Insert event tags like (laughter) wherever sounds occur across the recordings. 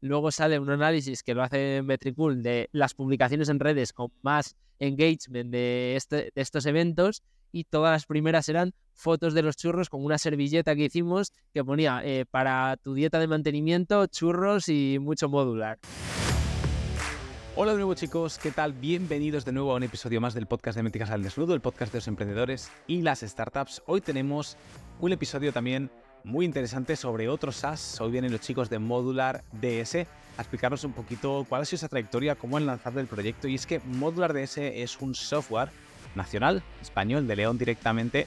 Luego sale un análisis que lo hace Metricool de las publicaciones en redes con más engagement de, este, de estos eventos y todas las primeras eran fotos de los churros con una servilleta que hicimos que ponía eh, para tu dieta de mantenimiento, churros y mucho modular. Hola de nuevo chicos, ¿qué tal? Bienvenidos de nuevo a un episodio más del podcast de Métricas al Desnudo, el podcast de los emprendedores y las startups. Hoy tenemos un episodio también muy interesante sobre otros SaaS. Hoy vienen los chicos de Modular DS a explicarnos un poquito cuál ha sido esa trayectoria, cómo han lanzado el proyecto. Y es que Modular DS es un software nacional, español, de León directamente,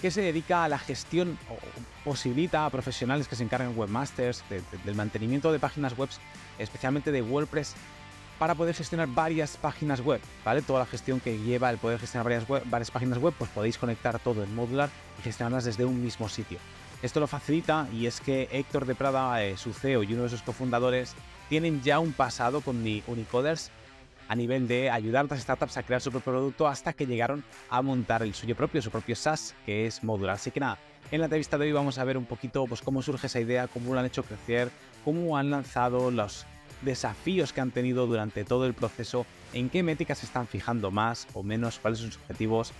que se dedica a la gestión o posibilita a profesionales que se encargan webmasters del mantenimiento de páginas web, especialmente de WordPress para poder gestionar varias páginas web, ¿vale? Toda la gestión que lleva el poder gestionar varias, varias páginas web, pues podéis conectar todo en Modular y gestionarlas desde un mismo sitio. Esto lo facilita y es que Héctor de Prada, eh, su CEO y uno de sus cofundadores, tienen ya un pasado con Unicoders a nivel de ayudar a otras startups a crear su propio producto hasta que llegaron a montar el suyo propio, su propio SaaS, que es Modular. Así que nada, en la entrevista de hoy vamos a ver un poquito pues, cómo surge esa idea, cómo lo han hecho crecer, cómo han lanzado los desafíos que han tenido durante todo el proceso, en qué métricas se están fijando más o menos, cuáles son sus objetivos,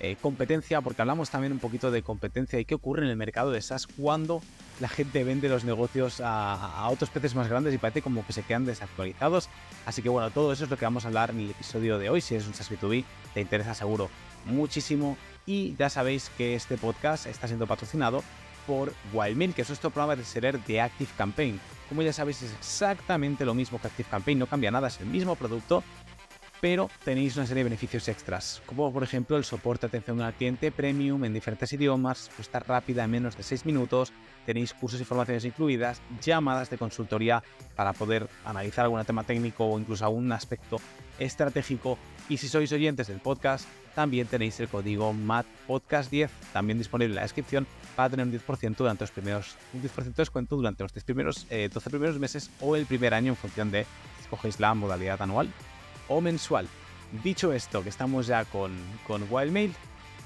eh, competencia, porque hablamos también un poquito de competencia y qué ocurre en el mercado de SaaS cuando la gente vende los negocios a, otros peces más grandes y parece como que se quedan desactualizados. Así que bueno, todo eso es lo que vamos a hablar en el episodio de hoy. Si eres un SaaS B2B, te interesa seguro muchísimo. Y ya sabéis que este podcast está siendo patrocinado por Wildmail, que es nuestro programa de ser de Active Campaign. Como ya sabéis, es exactamente lo mismo que Active Campaign, no cambia nada, es el mismo producto, pero tenéis una serie de beneficios extras, como por ejemplo el soporte de atención al cliente premium en diferentes idiomas, respuesta rápida en menos de 6 minutos, tenéis cursos y formaciones incluidas, llamadas de consultoría para poder analizar algún tema técnico o incluso algún aspecto estratégico. Y si sois oyentes del podcast, también tenéis el código MATPODCAST10, también disponible en la descripción, para tener un 10% durante los primeros, un 10% de descuento durante los 10 primeros, 12 eh, primeros meses o el primer año en función de si escogéis la modalidad anual o mensual. Dicho esto, que estamos ya con, con Wildmail,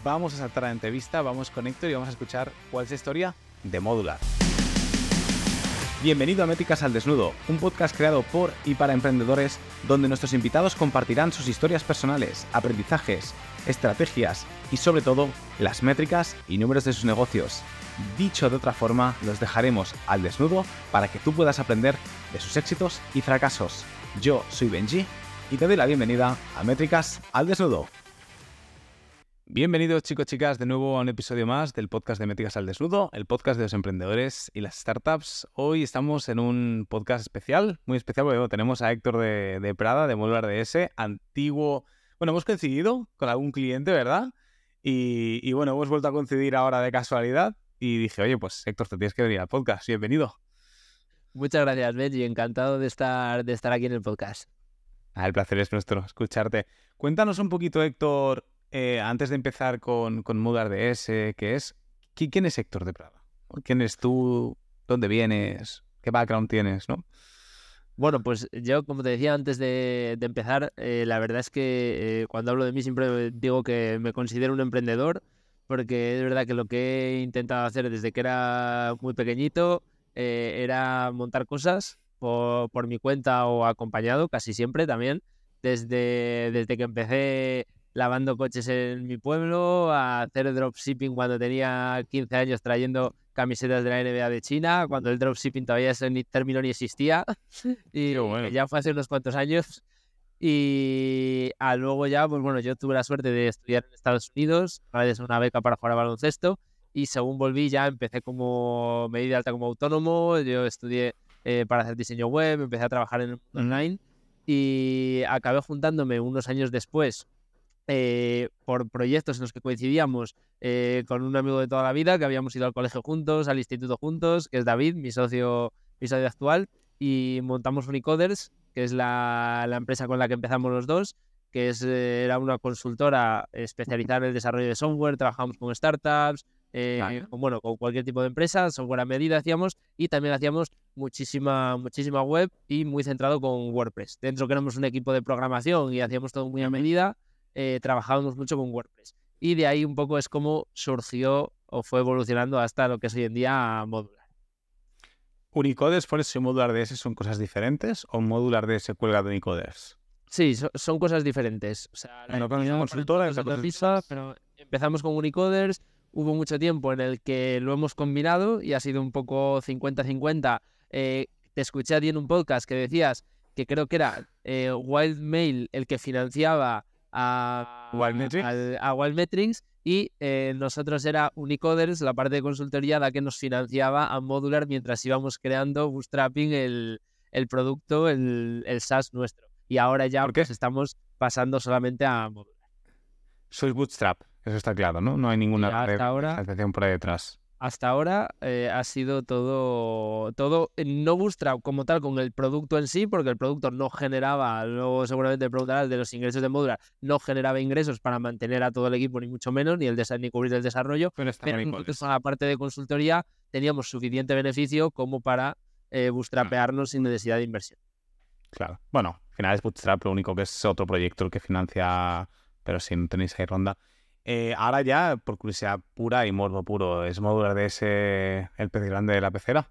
vamos a saltar a la entrevista, vamos con Héctor y vamos a escuchar cuál es la historia de Modular. Bienvenido a Métricas al Desnudo, un podcast creado por y para emprendedores donde nuestros invitados compartirán sus historias personales, aprendizajes, estrategias y sobre todo las métricas y números de sus negocios. Dicho de otra forma, los dejaremos al desnudo para que tú puedas aprender de sus éxitos y fracasos. Yo soy Benji y te doy la bienvenida a Métricas al Desnudo. Bienvenidos chicos, chicas, de nuevo a un episodio más del podcast de Métricas al Desnudo, el podcast de los emprendedores y las startups. Hoy estamos en un podcast especial, muy especial, porque tenemos a Héctor de, Prada, de Modular DS, antiguo... Bueno, hemos coincidido con algún cliente, ¿verdad? Y, bueno, hemos vuelto a coincidir ahora de casualidad y dije, oye, pues Héctor, te tienes que venir al podcast. Bienvenido. Muchas gracias, Benji. Encantado de estar, de estar aquí en el podcast. Ah, el placer es nuestro, (laughs) escucharte. Cuéntanos un poquito, Héctor, eh, antes de empezar con, con Mudar DS, ¿qué es? ¿Quién es Héctor de Prada? ¿Quién eres tú? ¿Dónde vienes? ¿Qué background tienes? ¿no? Bueno, pues yo, como te decía antes de, empezar, eh, la verdad es que eh, cuando hablo de mí siempre digo que me considero un emprendedor, porque es verdad que lo que he intentado hacer desde que era muy pequeñito era montar cosas por, mi cuenta o acompañado, casi siempre también, desde, desde que empecé lavando coches en mi pueblo, a hacer dropshipping cuando tenía 15 años trayendo camisetas de la NBA de China, cuando el dropshipping todavía ese término ni existía, (laughs) y ya fue hace unos cuantos años. Y a luego ya, pues bueno, yo tuve la suerte de estudiar en Estados Unidos, gracias a una beca para jugar a baloncesto, y según volví ya empecé como, me de alta como autónomo, yo estudié eh, para hacer diseño web, empecé a trabajar en online y acabé juntándome unos años después eh, por proyectos en los que coincidíamos eh, con un amigo de toda la vida, que habíamos ido al colegio juntos, al instituto juntos, que es David, mi socio, mi socio actual, y montamos Unicoders, que es la, la empresa con la que empezamos los dos, que es, era una consultora especializada en el desarrollo de software, trabajamos con startups, eh, bueno, con cualquier tipo de empresa, software a medida hacíamos y también hacíamos muchísima, muchísima web y muy centrado con WordPress. Dentro que éramos un equipo de programación y hacíamos todo muy a medida, eh, trabajábamos mucho con WordPress. Y de ahí un poco es como surgió o fue evolucionando hasta lo que es hoy en día modular. ¿Unicoders, por eso y Modular DS son cosas diferentes o Modular DS cuelga de Unicoders? Sí, son cosas diferentes. O sea, bueno, con una consultora es pero empezamos con Unicoders, hubo mucho tiempo en el que lo hemos combinado y ha sido un poco 50-50. Eh, te escuché a ti en un podcast que decías que creo que era eh, Wildmail el que financiaba a Wildmetrics, y eh, nosotros era Unicoders, la parte de consultoría, la que nos financiaba a Modular mientras íbamos creando, bootstrapping el, el producto, el, el SaaS nuestro. Y ahora ya pues, estamos pasando solamente a Modular. Sois Bootstrap, eso está claro, ¿no? No hay ninguna financiación por ahí detrás hasta ahora eh, ha sido todo, todo, no Bootstrap como tal con el producto en sí, porque el producto no generaba, luego seguramente preguntarás de los ingresos de Modular, no generaba ingresos para mantener a todo el equipo, ni mucho menos, ni, el ni cubrir el desarrollo, pero, nosotros a la parte de consultoría teníamos suficiente beneficio como para eh, bootstrapearnos sin necesidad de inversión. Claro, bueno, al final es Bootstrap, lo único que es otro proyecto el que financia, pero si no tenéis ahí ronda. Eh, ahora ya, por curiosidad pura y morbo puro, ¿es modular de ese el pez grande de la pecera?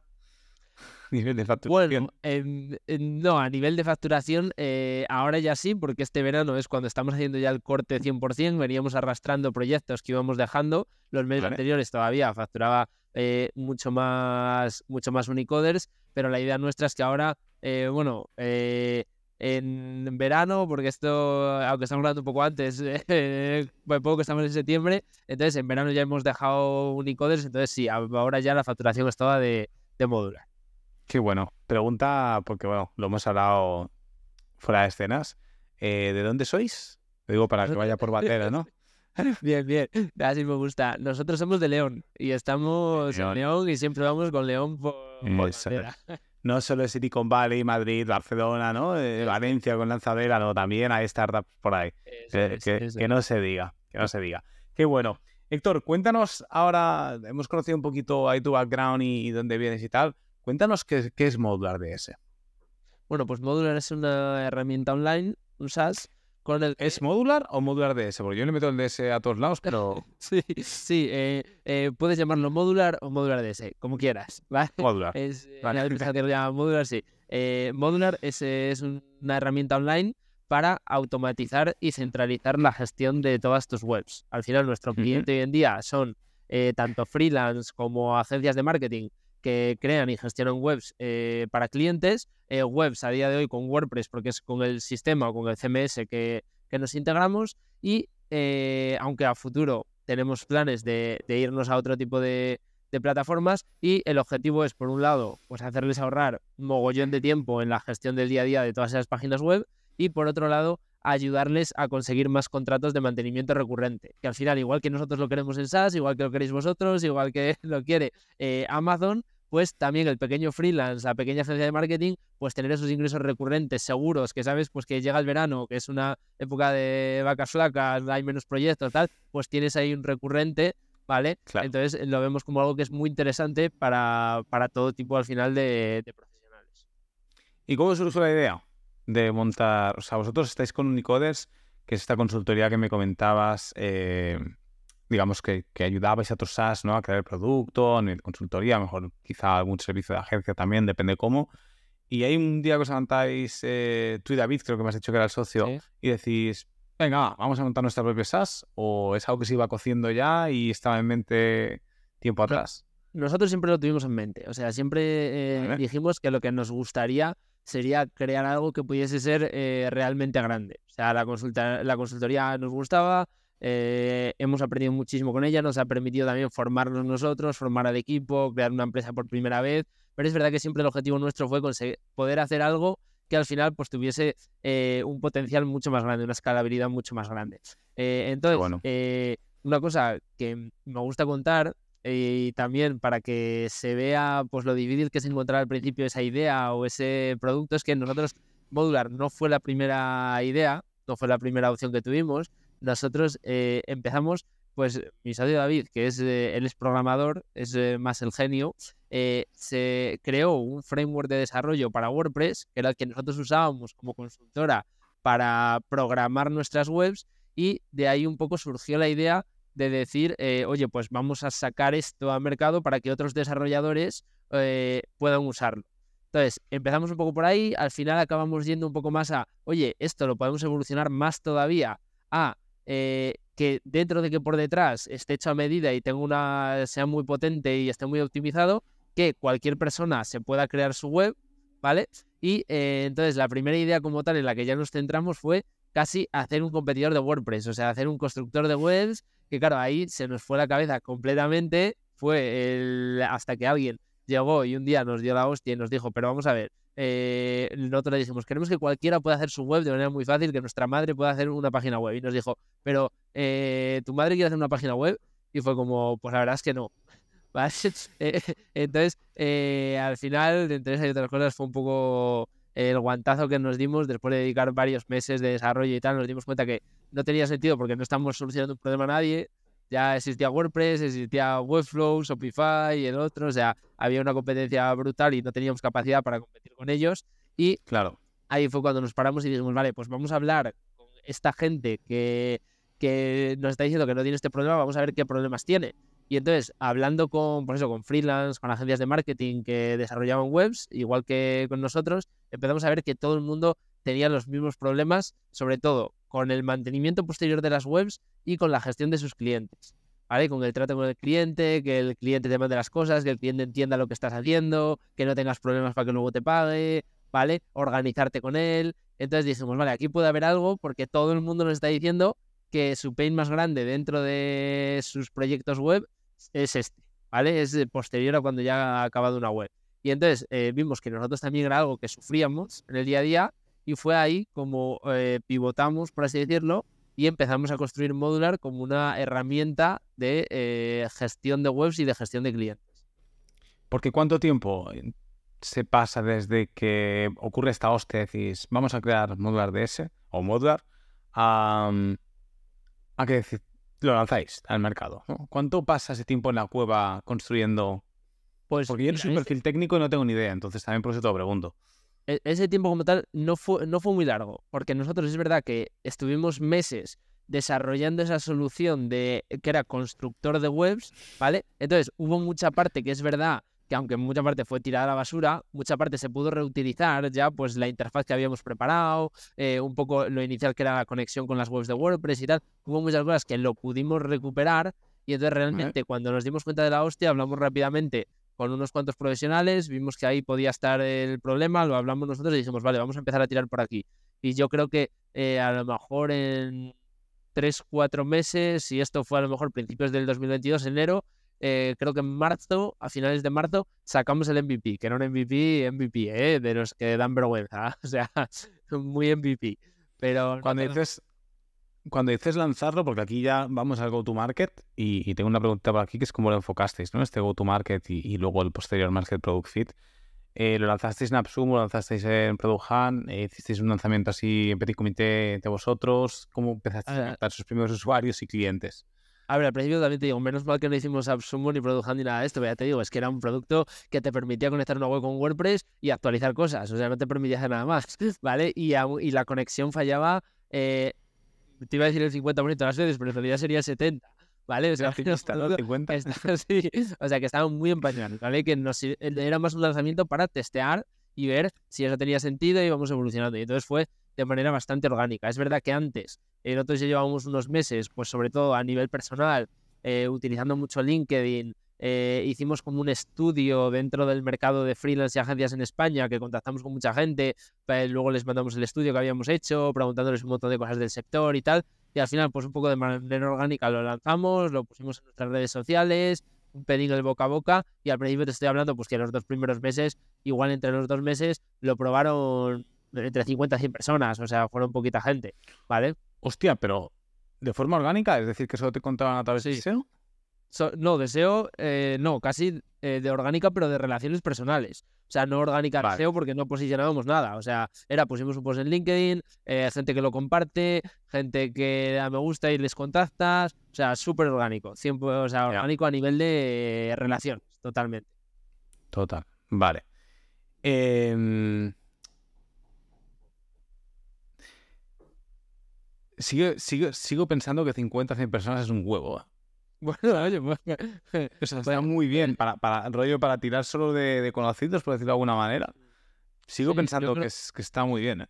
(laughs) nivel de facturación. Bueno, no, a nivel de facturación, eh, ahora ya sí, porque este verano es cuando estamos haciendo ya el corte 100%, veníamos arrastrando proyectos que íbamos dejando. Los meses anteriores todavía facturaba eh, mucho más mucho más unicoders, pero la idea nuestra es que ahora, bueno, en verano, porque esto, aunque estamos hablando un poco antes, (laughs) eh, poco que estamos en septiembre, entonces en verano ya hemos dejado Unicoders, entonces sí, ahora ya la facturación es toda de, de modular. Qué bueno. Pregunta, porque bueno, lo hemos hablado fuera de escenas. Eh, ¿De dónde sois? Lo digo para que vaya por batera, ¿no? (laughs) Bien, bien. Así me gusta. Nosotros somos de León y estamos en León y siempre vamos con León por, (laughs) no solo es Silicon Valley, Madrid, Barcelona, ¿no? Eh, Valencia con Lanzadera, no, también hay startups por ahí. que, no se diga, que no se diga. Qué bueno. Héctor, cuéntanos ahora, hemos conocido un poquito ahí tu background y, dónde vienes y tal. Cuéntanos qué, qué es Modular DS. Bueno, pues Modular es una herramienta online, un SaaS, ¿Es modular o modular DS? Porque yo le meto el DS a todos lados, pero... (laughs) sí, sí eh, eh, puedes llamarlo modular o modular DS, como quieras. Modular. Es, eh, (laughs) modular, sí. modular es, es, una herramienta online para automatizar y centralizar la gestión de todas tus webs. Al final, nuestro cliente hoy en día son tanto freelance como agencias de marketing que crean y gestionan webs eh, para clientes, eh, webs a día de hoy con WordPress, porque es con el sistema o con el CMS que, nos integramos, y eh, aunque a futuro tenemos planes de, irnos a otro tipo de, plataformas, y el objetivo es, por un lado, pues hacerles ahorrar un mogollón de tiempo en la gestión del día a día de todas esas páginas web, y por otro lado, ayudarles a conseguir más contratos de mantenimiento recurrente. Que al final, igual que nosotros lo queremos en SaaS, igual que lo queréis vosotros, igual que (laughs) lo quiere eh, Amazon, pues también el pequeño freelance, la pequeña agencia de marketing, pues tener esos ingresos recurrentes seguros, que sabes pues que llega el verano, que es una época de vacas flacas, hay menos proyectos, tal, pues tienes ahí un recurrente, ¿vale? Entonces lo vemos como algo que es muy interesante para, para todo tipo al final de, profesionales. ¿Y cómo surgió la idea de montar? O sea, vosotros estáis con Unicoders, que es esta consultoría que me comentabas, eh, digamos, que, que, ayudabais a otros SaaS ¿no? a crear el producto, en el consultoría, mejor quizá algún servicio de agencia también, depende cómo. Y hay un día que os levantáis, eh, tú y David, creo que me has dicho que era el socio, y decís, venga, vamos a montar nuestra propia SaaS, o es algo que se iba cociendo ya y estaba en mente tiempo atrás. Nosotros siempre lo tuvimos en mente, o sea, siempre eh, dijimos que lo que nos gustaría sería crear algo que pudiese ser eh, realmente grande. O sea, la, consulta, la consultoría nos gustaba, eh, hemos aprendido muchísimo con ella, nos ha permitido también formarnos nosotros, formar al equipo, crear una empresa por primera vez, pero es verdad que siempre el objetivo nuestro fue conseguir, poder hacer algo que al final pues tuviese eh, un potencial mucho más grande, una escalabilidad mucho más grande. Entonces, una cosa que me gusta contar y también para que se vea pues lo difícil que es encontrar al principio esa idea o ese producto es que nosotros Modular no fue la primera idea, no fue la primera opción que tuvimos, nosotros eh, empezamos, pues mi socio David, que es, eh, él es programador, es eh, más el genio, se creó un framework de desarrollo para WordPress, que era el que nosotros usábamos como consultora para programar nuestras webs y de ahí un poco surgió la idea de decir, oye, pues vamos a sacar esto al mercado para que otros desarrolladores eh, puedan usarlo. Entonces, empezamos un poco por ahí, al final acabamos yendo un poco más a, oye, esto lo podemos evolucionar más todavía a eh, que dentro de que por detrás esté hecho a medida y tenga una, sea muy potente y esté muy optimizado, que cualquier persona se pueda crear su web, ¿vale? Y eh, entonces la primera idea como tal en la que ya nos centramos fue casi hacer un competidor de WordPress, o sea, hacer un constructor de webs, que claro, ahí se nos fue la cabeza completamente, fue el, hasta que alguien llegó y un día nos dio la hostia y nos dijo, pero vamos a ver, eh, nosotros le dijimos, queremos que cualquiera pueda hacer su web de manera muy fácil, que nuestra madre pueda hacer una página web. Y nos dijo, pero eh, ¿tu madre quiere hacer una página web? Y fue como, pues la verdad es que no. (laughs) (laughs) Entonces, eh, al final, entre esas y otras cosas, fue un poco el guantazo que nos dimos después de dedicar varios meses de desarrollo y tal. Nos dimos cuenta que no tenía sentido porque no estamos solucionando un problema a nadie ya existía WordPress, existía Webflow, Shopify y el otro, o sea, había una competencia brutal y no teníamos capacidad para competir con ellos. Y claro. ahí fue cuando nos paramos y dijimos, vale, pues vamos a hablar con esta gente que, que nos está diciendo que no tiene este problema, vamos a ver qué problemas tiene. Y entonces, hablando con, por eso, con freelance, con agencias de marketing que desarrollaban webs, igual que con nosotros, empezamos a ver que todo el mundo tenía los mismos problemas, sobre todo con el mantenimiento posterior de las webs y con la gestión de sus clientes. ¿Vale? Con el trato con el cliente, que el cliente te mande las cosas, que el cliente entienda lo que estás haciendo, que no tengas problemas para que luego te pague, ¿vale? Organizarte con él. Entonces dijimos, vale, aquí puede haber algo porque todo el mundo nos está diciendo que su pain más grande dentro de sus proyectos web es este, ¿vale? Es posterior a cuando ya ha acabado una web. Y entonces eh, vimos que nosotros también era algo que sufríamos en el día a día y fue ahí como eh, pivotamos, por así decirlo, y empezamos a construir Modular como una herramienta de eh, gestión de webs y de gestión de clientes. Porque ¿cuánto tiempo se pasa desde que ocurre esta hostia, decís, vamos a crear Modular DS o Modular, a, a que lo lanzáis al mercado? ¿Cuánto pasa ese tiempo en la cueva construyendo? Pues, Porque yo no soy un perfil técnico y no tengo ni idea, entonces también por eso te lo pregunto. E-, ese tiempo como tal no fue, no fue muy largo, porque nosotros es verdad que estuvimos meses desarrollando esa solución de que era constructor de webs, ¿vale? Entonces hubo mucha parte que es verdad que aunque mucha parte fue tirada a la basura, mucha parte se pudo reutilizar ya, pues la interfaz que habíamos preparado, eh, un poco lo inicial que era la conexión con las webs de WordPress y tal, hubo muchas cosas que lo pudimos recuperar y entonces realmente cuando nos dimos cuenta de la hostia hablamos rápidamente con unos cuantos profesionales, vimos que ahí podía estar el problema, lo hablamos nosotros y dijimos, vale, vamos a empezar a tirar por aquí. Y yo creo que eh, a lo mejor en tres, cuatro meses, y esto fue a lo mejor principios del 2022, enero, eh, creo que en marzo, a finales de marzo, sacamos el MVP, que era un MVP, MVP, ¿eh? de los que dan vergüenza, (laughs) o sea, muy MVP. Pero cuando dices cuando dices lanzarlo, porque aquí ya vamos al go-to-market y, tengo una pregunta por aquí que es cómo lo enfocasteis, ¿no? Este go-to-market y, luego el posterior market product fit. Eh, ¿Lo lanzasteis en AppSum, lo lanzasteis en Product Hunt? Eh, ¿Hicisteis un lanzamiento así en petit comité de vosotros? ¿Cómo empezasteis a, captar sus primeros usuarios y clientes? A ver, al principio también te digo, menos mal que no hicimos AppSumo ni Product ni nada de esto, ya te digo, es que era un producto que te permitía conectar una web con WordPress y actualizar cosas, o sea, no te permitía hacer nada más, (laughs) ¿vale? Y, y la conexión fallaba eh, te iba a decir el 50% de las veces, pero en realidad sería el 70%. ¿Vale? O sea, que, 50. (laughs) sí, o sea, que estaban muy empañados, ¿vale? Que nos, era más un lanzamiento para testear y ver si eso tenía sentido y íbamos evolucionando. Y entonces fue de manera bastante orgánica. Es verdad que antes, nosotros ya llevábamos unos meses, pues sobre todo a nivel personal, eh, utilizando mucho LinkedIn, eh, hicimos como un estudio dentro del mercado de freelance y agencias en España, que contactamos con mucha gente, luego les mandamos el estudio que habíamos hecho, preguntándoles un montón de cosas del sector y tal, y al final pues un poco de manera orgánica lo lanzamos, lo pusimos en nuestras redes sociales, un pedido de boca a boca, y al principio te estoy hablando pues que los dos primeros meses, igual entre los dos meses, lo probaron entre 50 y 100 personas, o sea, fueron poquita gente, ¿vale? Hostia, pero de forma orgánica, es decir, que solo te contaban a través de SEO no, deseo, eh, no, casi eh, de orgánica, pero de relaciones personales. O sea, no orgánica de SEO porque no posicionábamos nada. O sea, era pusimos un post en LinkedIn, eh, gente que lo comparte, gente que da me gusta y les contactas. O sea, súper orgánico. Siempre, o sea, orgánico a nivel de relaciones, totalmente. Total. Vale. Sigo, sigo, sigo, pensando que 50 100 personas es un huevo. (laughs) Bueno, oye, pues, O sea, está muy bien para, para rollo para tirar solo de, de conocidos, por decirlo de alguna manera. Sigo Sí, pensando creo- que, es, que está muy bien. ¿eh?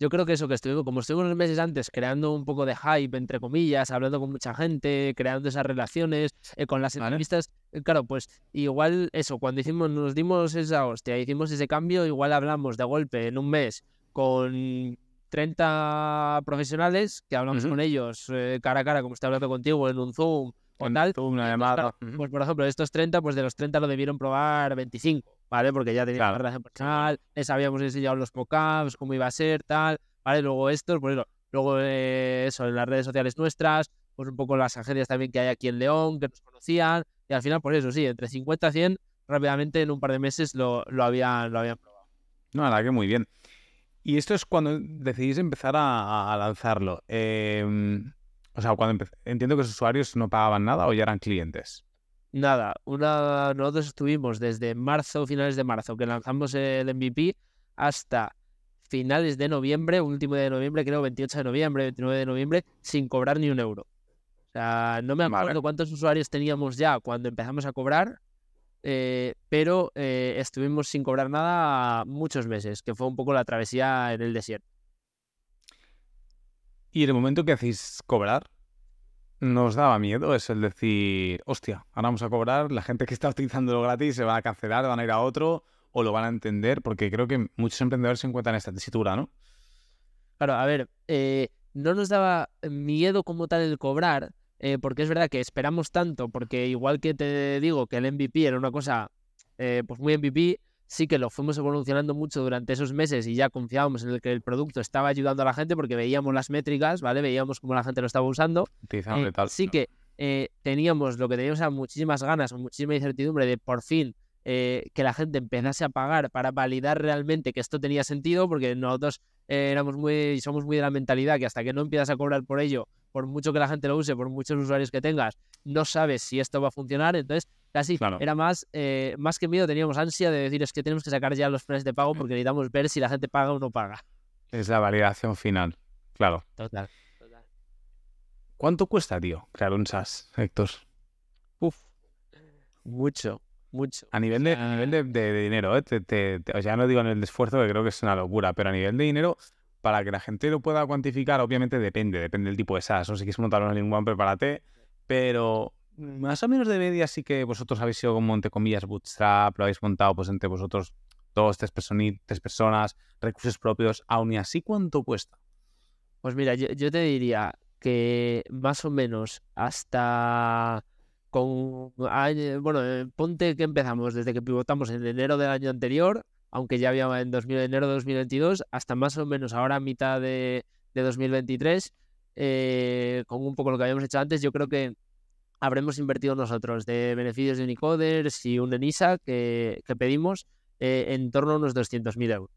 Yo creo que eso que estuvimos, como estuvimos unos meses antes creando un poco de hype, entre comillas, hablando con mucha gente, creando esas relaciones, eh, con las entrevistas, eh, claro, pues igual eso, cuando hicimos, nos dimos esa hostia, hicimos ese cambio, igual hablamos de golpe en un mes con 30 profesionales, que hablamos con ellos eh, cara a cara, como estoy hablando contigo, en un Zoom o En tal. Zoom, una entonces, llamada. Pues por ejemplo, estos 30, pues de los 30 lo debieron probar 25, ¿vale? Porque ya teníamos Claro. relación personal, les habíamos enseñado los pop-ups, cómo iba a ser, tal, ¿vale? Luego estos, pues eso, luego eh, eso, en las redes sociales nuestras, pues un poco las agencias también que hay aquí en León, que nos conocían, y al final, pues eso, sí, entre 50 y 100, rápidamente en un par de meses lo, lo, habían, lo habían probado. No, la que muy bien. Y esto es cuando decidís empezar a, a lanzarlo. Eh, o sea, cuando entiendo que los usuarios no pagaban nada o ya eran clientes. Nada, una, nosotros estuvimos desde marzo, finales de marzo, que lanzamos el MVP, hasta finales de noviembre, último de noviembre, creo 28 de noviembre, 29 de noviembre, sin cobrar ni un euro. O sea, no me Vale. acuerdo cuántos usuarios teníamos ya cuando empezamos a cobrar, eh, pero eh, estuvimos sin cobrar nada muchos meses, que fue un poco la travesía en el desierto. Y en el momento que hacéis cobrar, ¿nos daba miedo? Es el decir, hostia, ahora vamos a cobrar, la gente que está utilizando lo gratis se va a cancelar, van a ir a otro o lo van a entender, porque creo que muchos emprendedores se encuentran en esta tesitura, ¿no? Claro, a ver, eh, no nos daba miedo como tal el cobrar, eh, porque es verdad que esperamos tanto, porque igual que te digo que el MVP era una cosa eh, pues muy MVP, sí que lo fuimos evolucionando mucho durante esos meses y ya confiábamos en el que el producto estaba ayudando a la gente porque veíamos las métricas, ¿vale? Veíamos cómo la gente lo estaba usando. Eh, tal. sí que eh, teníamos lo que teníamos eran muchísimas ganas muchísima incertidumbre de por fin eh, que la gente empezase a pagar para validar realmente que esto tenía sentido, porque nosotros éramos muy, somos muy de la mentalidad que hasta que no empiezas a cobrar por ello, por mucho que la gente lo use, por muchos usuarios que tengas, no sabes si esto va a funcionar. Entonces, casi Claro. era más, eh, más que miedo, teníamos ansia de decir es que tenemos que sacar ya los planes de pago porque necesitamos ver si la gente paga o no paga. Es la validación final. Claro. Total. total. ¿Cuánto cuesta, tío, crear un SaaS, Héctor? Uf, mucho, mucho. A nivel de, a sea, nivel de, de- de dinero, ¿eh? Te- te- te- o sea, ya no digo en el esfuerzo, que creo que es una locura, pero a nivel de dinero, para que la gente lo pueda cuantificar, obviamente depende, depende del tipo de SaaS. No sé si quieres montar una lingua, prepárate, pero más o menos de media sí que vosotros habéis sido como, entre comillas, bootstrap, lo habéis montado pues entre vosotros dos, tres, tres personas, recursos propios, aún y así, ¿cuánto cuesta? Pues mira, yo, yo te diría que más o menos hasta con año- bueno, eh, ponte que empezamos desde que pivotamos en enero del año anterior, aunque ya había en 2000, enero de 2022, hasta más o menos ahora mitad de, de 2023, eh, con un poco lo que habíamos hecho antes, yo creo que habremos invertido nosotros de beneficios de Unicoders y un ENISA que, que pedimos eh, en torno a unos 200.000 euros.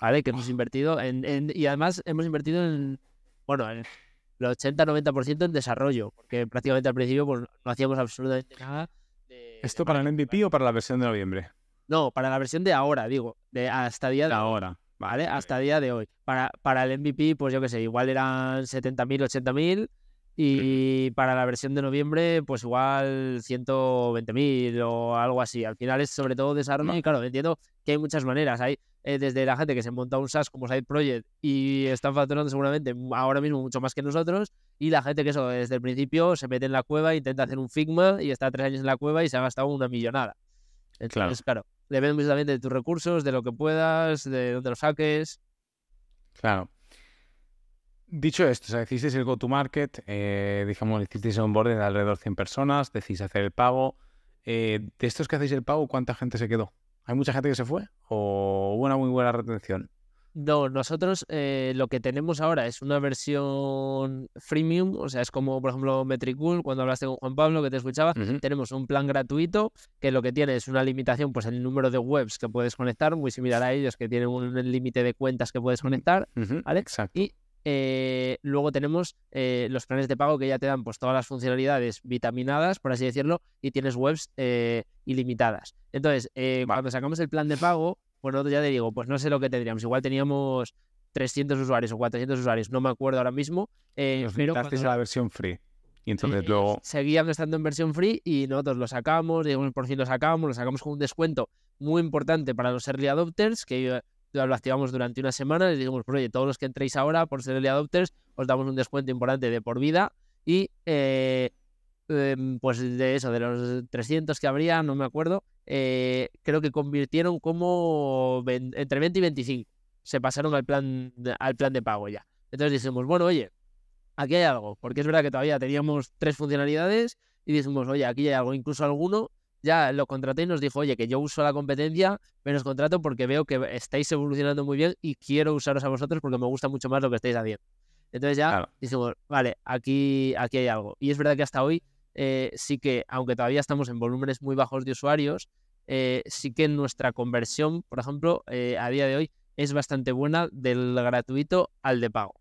¿Vale? Que hemos invertido en, en- y además hemos invertido en, bueno, en el 80-90% en desarrollo, porque prácticamente al principio pues, no hacíamos absolutamente nada. de- ¿Esto de para el MVP o para la versión de noviembre? No, para la versión de ahora, digo, de hasta día de hoy, Ahora. ¿vale? Hasta día de hoy. Para, para el MVP, pues yo qué sé, igual eran 70.000, 80.000 y para la versión de noviembre, pues igual 120.000 o algo así. Al final es sobre todo desarrollo y claro, entiendo que hay muchas maneras. Hay eh, desde la gente que se monta un SaaS como Side Project y están facturando seguramente ahora mismo mucho más que nosotros y la gente que eso desde el principio se mete en la cueva, intenta hacer un Figma y está tres años en la cueva y se ha gastado una millonada. Entonces, claro, depende mucho también de tus recursos, de lo que puedas, de dónde lo saques. Claro. Dicho esto, o sea, el go-to-market, eh, digamos, hicisteis un onboarding de alrededor de 100 personas, decidís hacer el pago. Eh, de estos que hacéis el pago, ¿cuánta gente se quedó? ¿Hay mucha gente que se fue? ¿O hubo una muy buena retención? No, nosotros eh, lo que tenemos ahora es una versión freemium, o sea, es como, por ejemplo, Metricool, cuando hablaste con Juan Pablo, que te escuchaba, tenemos un plan gratuito que lo que tiene es una limitación, pues el número de webs que puedes conectar, muy similar a ellos, que tienen un límite de cuentas que puedes conectar. Exacto. Y eh, luego tenemos eh, los planes de pago que ya te dan pues todas las funcionalidades vitaminadas, por así decirlo, y tienes webs eh, ilimitadas. Entonces, eh, Vale. cuando sacamos el plan de pago, bueno, ya te digo, pues no sé lo que tendríamos. Igual teníamos 300 usuarios o 400 usuarios, no me acuerdo ahora mismo. eh, pero cuando- a la versión free. Y entonces luego... Seguían estando en versión free y nosotros lo sacamos, digamos, por fin lo sacamos, lo sacamos con un descuento muy importante para los early adopters, que lo activamos durante una semana, y dijimos, pues, oye, todos los que entréis ahora por ser early adopters, os damos un descuento importante de por vida y eh, em, pues de eso, de los 300 que habría, no me acuerdo, eh, creo que convirtieron como entre 20 y 25. Se pasaron al plan, al plan de pago ya. Entonces dijimos, bueno, oye, aquí hay algo, porque es verdad que todavía teníamos tres funcionalidades y dijimos, oye, aquí hay algo, incluso alguno ya lo contraté y nos dijo, oye, que yo uso la competencia, pero os contrato porque veo que estáis evolucionando muy bien y quiero usaros a vosotros porque me gusta mucho más lo que estáis haciendo. Entonces ya dijimos, vale, aquí, aquí hay algo. Y es verdad que hasta hoy eh, sí que, aunque todavía estamos en volúmenes muy bajos de usuarios, eh, sí que nuestra conversión, por ejemplo, eh, a día de hoy es bastante buena del gratuito al de pago.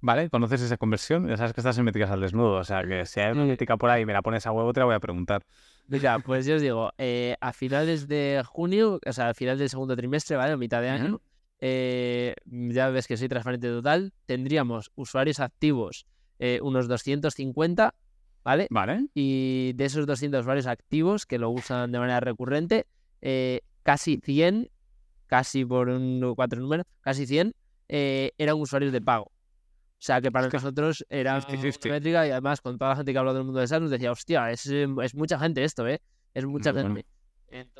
Vale, conoces esa conversión, ya sabes que estás en métricas al desnudo, o sea que si hay una métrica por ahí y me la pones a huevo, te la voy a preguntar. Mira, pues yo os digo, a finales de junio, o sea, a final del segundo trimestre, ¿vale? A mitad de año, ya ves que soy transparente total, tendríamos usuarios activos unos 250 ¿vale? Vale. Y de esos 200 usuarios activos que lo usan de manera recurrente, eh, casi 100, casi por un cuatro números, casi 100 eh, eran usuarios de pago. O sea, que para nosotros era una métrica y además con toda la gente que habla del mundo de SaaS nos decía, hostia, es, es mucha gente esto, ¿eh? Es mucha gente.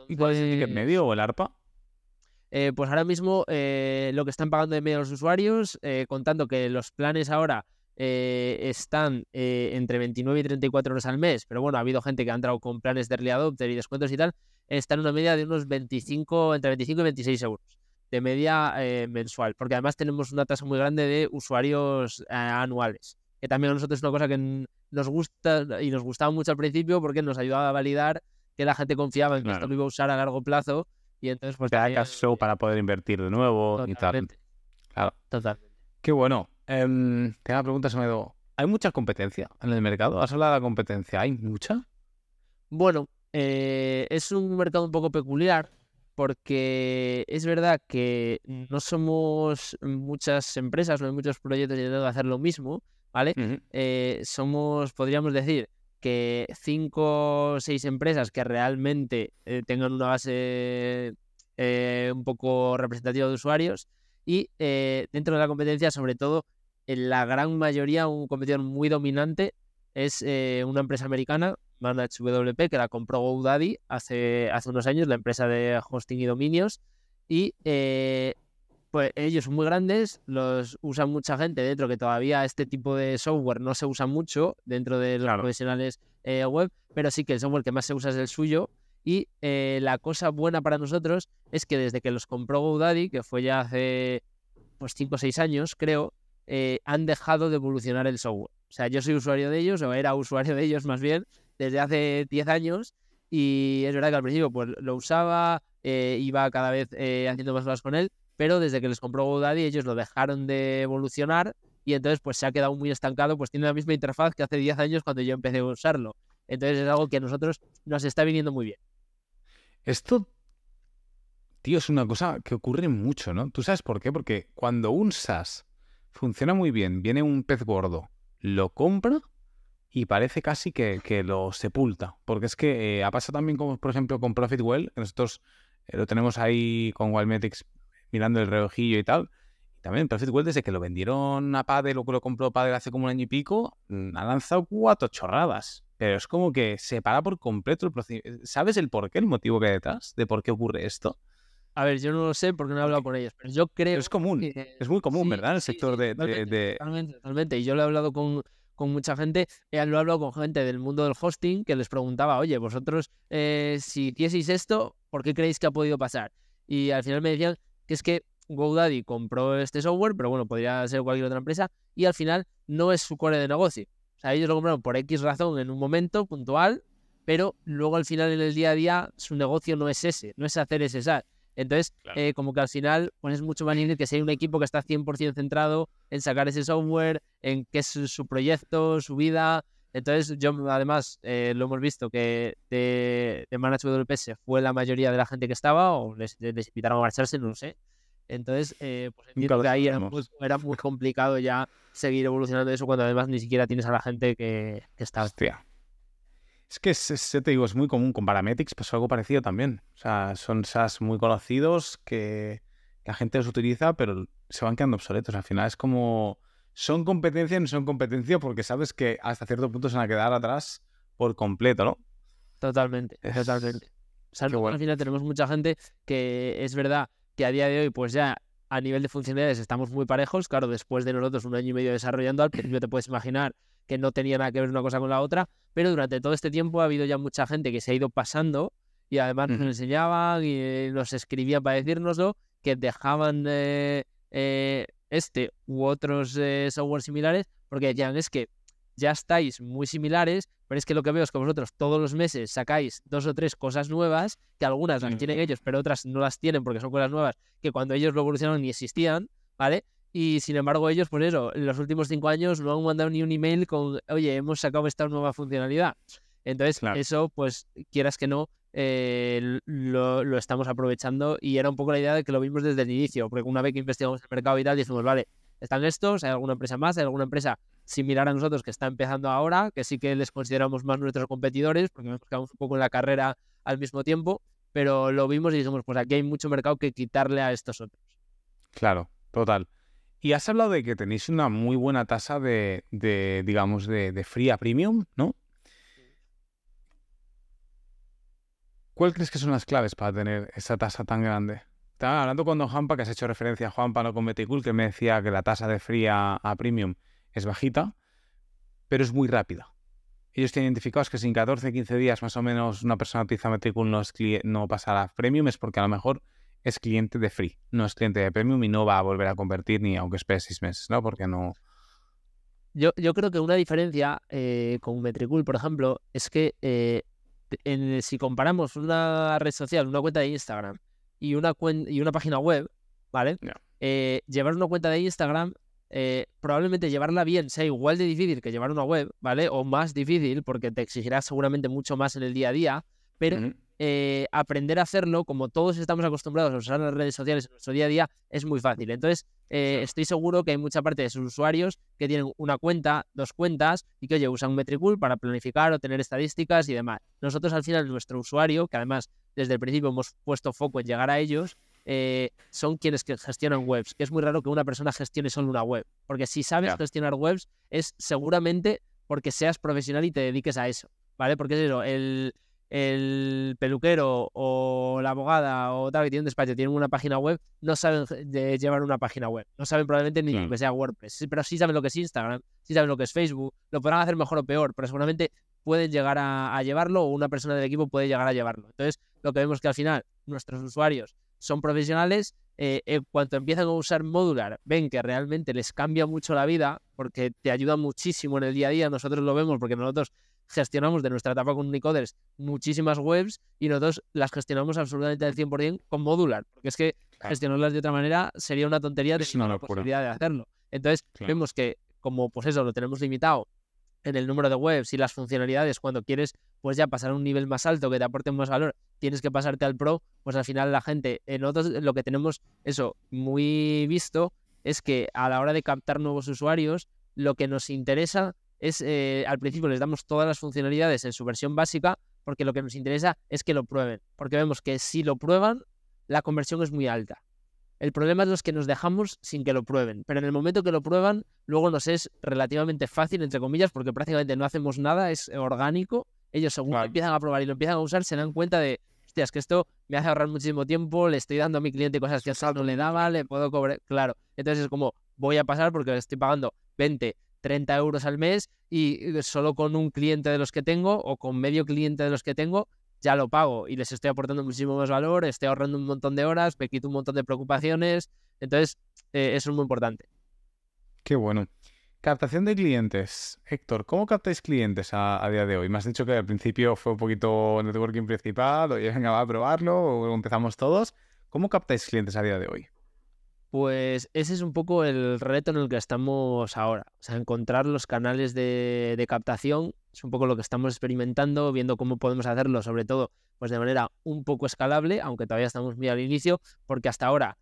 ¿Y cuál es el ticket medio o el ARPA? Eh, pues ahora mismo lo que están pagando de medio los usuarios, contando que los planes ahora eh, están eh, entre 29 y 34 euros al mes, pero bueno, ha habido gente que ha entrado con planes de early adopter y descuentos y tal, están en una media de unos 25, entre 25 y 26 euros de media eh, mensual, porque además tenemos una tasa muy grande de usuarios anuales, que también a nosotros es una cosa que nos gusta y nos gustaba mucho al principio porque nos ayudaba a validar que la gente confiaba en que esto lo iba a usar a largo plazo y entonces pues... Que caso para poder invertir de nuevo y tal. Claro. Totalmente. Qué bueno. Eh, tengo una pregunta, se me ¿Hay mucha competencia en el mercado? ¿Has hablado de la competencia? ¿Hay mucha? Bueno, eh, es un mercado un poco peculiar porque es verdad que no somos muchas empresas, no hay muchos proyectos intentando hacer lo mismo, ¿vale? Eh, somos, podríamos decir, que cinco o seis empresas que realmente eh, tengan una base un poco representativa de usuarios y dentro de la competencia, sobre todo, en la gran mayoría un competidor muy dominante es eh, una empresa americana, ManageWP, que la compró GoDaddy hace, hace unos años, la empresa de hosting y dominios. Y eh, pues ellos son muy grandes, los usan mucha gente dentro, que todavía este tipo de software no se usa mucho dentro de los profesionales eh, web, pero sí que el software que más se usa es el suyo. Y la cosa buena para nosotros es que desde que los compró GoDaddy, que fue ya hace pues 5 o 6 años, creo, eh, han dejado de evolucionar el software. O sea, yo soy usuario de ellos, o era usuario de ellos más bien, desde hace 10 años. Y es verdad que al principio pues, lo usaba, eh, iba cada vez eh, haciendo más cosas con él, pero desde que les compró GoDaddy ellos lo dejaron de evolucionar y entonces pues se ha quedado muy estancado, pues tiene la misma interfaz que hace 10 años cuando yo empecé a usarlo. Entonces es algo que a nosotros nos está viniendo muy bien. Esto, tío, es una cosa que ocurre mucho, ¿no? ¿Tú sabes por qué? Porque cuando un SaaS funciona muy bien, viene un pez gordo, lo compra y parece casi que, lo sepulta. Porque es que eh, ha pasado también, como por ejemplo, con Profitwell, que nosotros eh, lo tenemos ahí con Wildmetrics mirando el relojillo y tal. Y también Profitwell, desde que lo vendieron a Padel o que lo compró Padel hace como un año y pico, mm, ha lanzado cuatro chorradas. Pero es como que se para por completo el. ¿Sabes el por qué, el motivo que hay detrás de por qué ocurre esto? A ver, yo no lo sé porque no he hablado con ellos, pero yo creo. Es común, es muy común, ¿verdad? El sector de, totalmente, Totalmente, Y yo lo he hablado con, con mucha gente, eh, lo he hablado con gente del mundo del hosting que les preguntaba, oye, vosotros, eh, si hicieseis esto, ¿por qué creéis que ha podido pasar? Y al final me decían que es que GoDaddy compró este software, pero bueno, podría ser cualquier otra empresa, y al final no es su core de negocio. O sea, ellos lo compraron por X razón en un momento puntual, pero luego al final en el día a día su negocio no es ese, no es hacer ese SaaS. Entonces, eh, como que al final pues es mucho más difícil que sea un equipo que está 100% centrado en sacar ese software, en qué es su proyecto, su vida. Entonces, yo además eh, lo hemos visto que de, de Manage WP se fue la mayoría de la gente que estaba, o les, invitaron a marcharse, no lo sé. Entonces, eh, pues entiendo que ahí era muy, era muy, complicado ya seguir evolucionando eso cuando además ni siquiera tienes a la gente que, que está. Hostia. Es que, es, te digo, es muy común. Con Parametrics pasó algo parecido también. O sea, son SaaS muy conocidos que la gente los utiliza, pero se van quedando obsoletos. Al final es como... Son competencia no son competencia porque sabes que hasta cierto punto se van a quedar atrás por completo, ¿no? Totalmente, totalmente. O al final tenemos mucha gente que es verdad que a día de hoy, pues ya a nivel de funcionalidades estamos muy parejos. Claro, después de nosotros un año y medio desarrollando, al principio te puedes imaginar que no tenía nada que ver una cosa con la otra, pero durante todo este tiempo ha habido ya mucha gente que se ha ido pasando y además nos enseñaban y eh, nos escribían para decírnoslo, que dejaban eh, este u otros eh, software similares porque decían es que ya estáis muy similares, pero es que lo que veo es que vosotros todos los meses sacáis dos o tres cosas nuevas, que algunas las tienen ellos, pero otras no las tienen porque son cosas nuevas que cuando ellos lo evolucionaron ni existían, ¿vale? Y sin embargo, ellos, pues eso, en los últimos cinco años no han mandado ni un email con, oye, hemos sacado esta nueva funcionalidad. Entonces, eso, pues, quieras que no, eh, lo, lo, estamos aprovechando y era un poco la idea de que lo vimos desde el inicio, porque una vez que investigamos el mercado y tal, dijimos, vale, están estos, hay alguna empresa más, hay alguna empresa similar a nosotros que está empezando ahora, que sí que les consideramos más nuestros competidores, porque nos quedamos un poco en la carrera al mismo tiempo, pero lo vimos y dijimos, pues aquí hay mucho mercado que quitarle a estos otros. Claro, total. Y has hablado de que tenéis una muy buena tasa de, digamos, de, de free a premium, ¿no? ¿Cuál crees que son las claves para tener esa tasa tan grande? Estaba hablando con Don Juanpa, que has hecho referencia a Juanpa, no con Meticool, que me decía que la tasa de free a, premium es bajita, pero es muy rápida. Ellos tienen identificados que si en 14, 15 días más o menos una persona utiliza Metricool no, no pasa a premium, es porque a lo mejor es cliente de free, no es cliente de premium y no va a volver a convertir ni aunque espere seis meses, ¿no? Porque no... Yo, yo creo que una diferencia eh, con Metricool, por ejemplo, es que eh, en, si comparamos una red social, una cuenta de Instagram y una, y una página web, ¿vale? Eh, llevar una cuenta de Instagram, probablemente llevarla bien sea igual de difícil que llevar una web, ¿vale? O más difícil porque te exigirá seguramente mucho más en el día a día, pero... Eh, aprender a hacerlo, como todos estamos acostumbrados a usar las redes sociales en nuestro día a día, es muy fácil. Entonces, eh, estoy seguro que hay mucha parte de sus usuarios que tienen una cuenta, dos cuentas y que, oye, usan Metricool para planificar o tener estadísticas y demás. Nosotros, al final, nuestro usuario, que además desde el principio hemos puesto foco en llegar a ellos, eh, son quienes gestionan webs, que es muy raro que una persona gestione solo una web, porque si sabes gestionar webs es seguramente porque seas profesional y te dediques a eso, ¿vale? Porque es eso, el, el peluquero o la abogada o tal que tiene un despacho tienen una página web, no saben de llevar una página web. No saben probablemente ni lo que sea WordPress. Pero sí saben lo que es Instagram, sí saben lo que es Facebook. Lo podrán hacer mejor o peor, pero seguramente pueden llegar a, llevarlo o una persona del equipo puede llegar a llevarlo. Entonces, lo que vemos es que al final nuestros usuarios son profesionales. Eh, en cuanto empiezan a usar Modular, ven que realmente les cambia mucho la vida porque te ayuda muchísimo en el día a día. Nosotros lo vemos porque nosotros gestionamos de nuestra etapa con Unicoders muchísimas webs y nosotros las gestionamos absolutamente al 100% con Modular, porque es que gestionarlas de otra manera sería una tontería de la posibilidad de hacerlo. Entonces, vemos que como pues eso lo tenemos limitado en el número de webs y las funcionalidades cuando quieres pues ya pasar a un nivel más alto que te aporte más valor, tienes que pasarte al pro, pues al final la gente, en nosotros lo que tenemos eso muy visto es que a la hora de captar nuevos usuarios, lo que nos interesa es, eh, al principio les damos todas las funcionalidades en su versión básica, porque lo que nos interesa es que lo prueben, porque vemos que si lo prueban, la conversión es muy alta. El problema es los que nos dejamos sin que lo prueben, pero en el momento que lo prueban, luego nos es relativamente fácil, entre comillas, porque prácticamente no hacemos nada, es orgánico. Ellos según empiezan a probar y lo empiezan a usar, se dan cuenta de, hostia, es que esto me hace ahorrar muchísimo tiempo, le estoy dando a mi cliente cosas que hasta no le daba, le puedo cobrar, claro. Entonces es como, voy a pasar porque le estoy pagando 20, 30 euros al mes y solo con un cliente de los que tengo o con medio cliente de los que tengo ya lo pago y les estoy aportando muchísimo más valor, estoy ahorrando un montón de horas, me quito un montón de preocupaciones. Entonces, eh, eso es muy importante. Qué bueno. Captación de clientes. Héctor, ¿cómo captáis clientes a, día de hoy? Me has dicho que al principio fue un poquito networking principal, oye, venga, va a probarlo, o empezamos todos. ¿Cómo captáis clientes a día de hoy? Pues ese es un poco el reto en el que estamos ahora. O sea, encontrar los canales de, captación es un poco lo que estamos experimentando, viendo cómo podemos hacerlo, sobre todo pues de manera un poco escalable, aunque todavía estamos muy al inicio, porque hasta ahora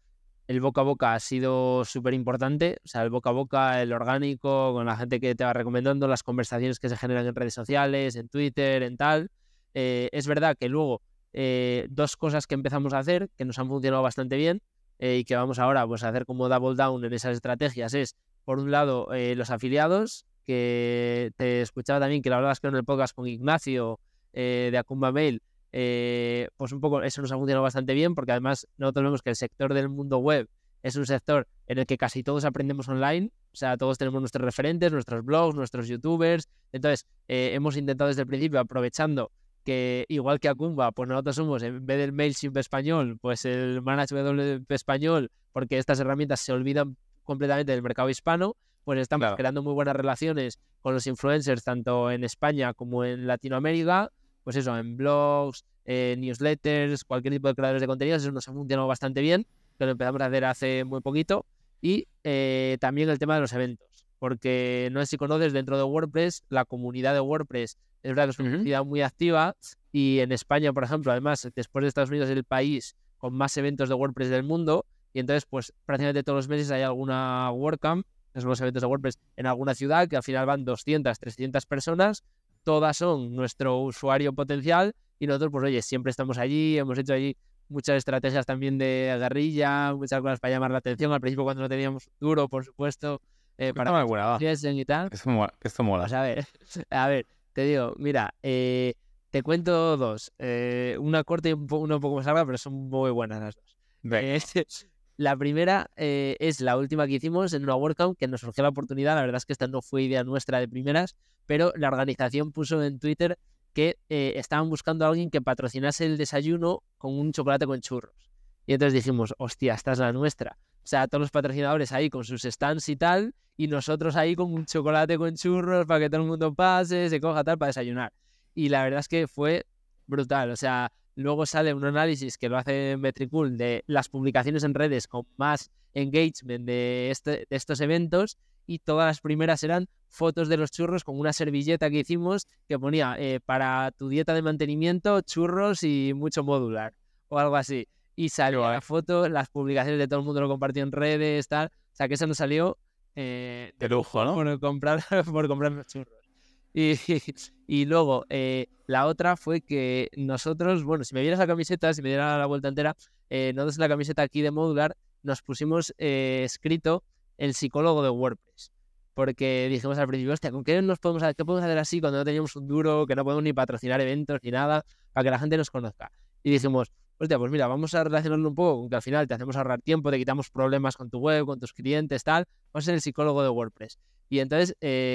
el boca a boca ha sido súper importante. O sea, el boca a boca, el orgánico, con la gente que te va recomendando, las conversaciones que se generan en redes sociales, en Twitter, en tal. Eh, es verdad que luego eh, dos cosas que empezamos a hacer que nos han funcionado bastante bien y que vamos ahora pues, a hacer como double down en esas estrategias es, por un lado, los afiliados, que te escuchaba también que lo hablabas creo en el podcast con Ignacio de Acumba Mail, eh, pues un poco eso nos ha funcionado bastante bien porque además nosotros vemos que el sector del mundo web es un sector en el que casi todos aprendemos online, o sea, todos tenemos nuestros referentes, nuestros blogs, nuestros youtubers, entonces eh, hemos intentado desde el principio, aprovechando que igual que Acumba, pues nosotros somos, en vez del MailChimp español, pues el ManageWP español, porque estas herramientas se olvidan completamente del mercado hispano, pues estamos creando muy buenas relaciones con los influencers, tanto en España como en Latinoamérica, pues eso, en blogs, newsletters, cualquier tipo de creadores de contenidos, eso nos ha funcionado bastante bien, que lo empezamos a hacer hace muy poquito. Y eh, también el tema de los eventos, porque no sé si conoces, dentro de WordPress, la comunidad de WordPress es verdad que es una comunidad muy activa y en España, por ejemplo, además, después de Estados Unidos es el país con más eventos de WordPress del mundo y entonces, pues prácticamente todos los meses hay alguna WordCamp, que son los eventos de WordPress en alguna ciudad, que al final van 200, 300 personas todas son nuestro usuario potencial y nosotros, pues oye, siempre estamos allí, hemos hecho allí muchas estrategias también de guerrilla, muchas cosas para llamar la atención. Al principio cuando no teníamos duro, por supuesto, eh, para que y tal. Esto mola. Esto mola. Pues a ver, (laughs) a ver, te digo, mira, eh, te cuento dos. Eh, una corta y una un poco más larga, pero son muy buenas las dos. (laughs) La primera eh, es la última que hicimos en una WordCamp que nos surgió la oportunidad. La verdad es que esta no fue idea nuestra de primeras, pero la organización puso en Twitter que eh, estaban buscando a alguien que patrocinase el desayuno con un chocolate con churros. Y entonces dijimos, hostia, esta es la nuestra. O sea, todos los patrocinadores ahí con sus stands y tal, y nosotros ahí con un chocolate con churros para que todo el mundo pase, se coja tal para desayunar. Y la verdad es que fue brutal. O sea, Luego sale un análisis que lo hace Metricool de las publicaciones en redes con más engagement de, este, de estos eventos y todas las primeras eran fotos de los churros con una servilleta que hicimos que ponía eh, para tu dieta de mantenimiento churros y mucho modular o algo así. Y salió la foto, las publicaciones de todo el mundo lo compartió en redes, tal. O sea que eso nos salió eh, de lujo, ¿no? Por comprar, (laughs) por comprar los churros. (laughs) Y, luego, eh, la otra fue que nosotros, bueno, si me vieras la camiseta, si me diera la vuelta entera, eh, nosotros en la camiseta aquí de Modular nos pusimos eh, escrito el psicólogo de WordPress. Porque dijimos al principio, hostia, ¿con qué nos podemos hacer, qué podemos hacer así cuando no teníamos un duro, que no podemos ni patrocinar eventos ni nada, para que la gente nos conozca? Y dijimos, hostia, pues mira, vamos a relacionarlo un poco con que al final te hacemos ahorrar tiempo, te quitamos problemas con tu web, con tus clientes, tal. Vamos a ser el psicólogo de WordPress. Y entonces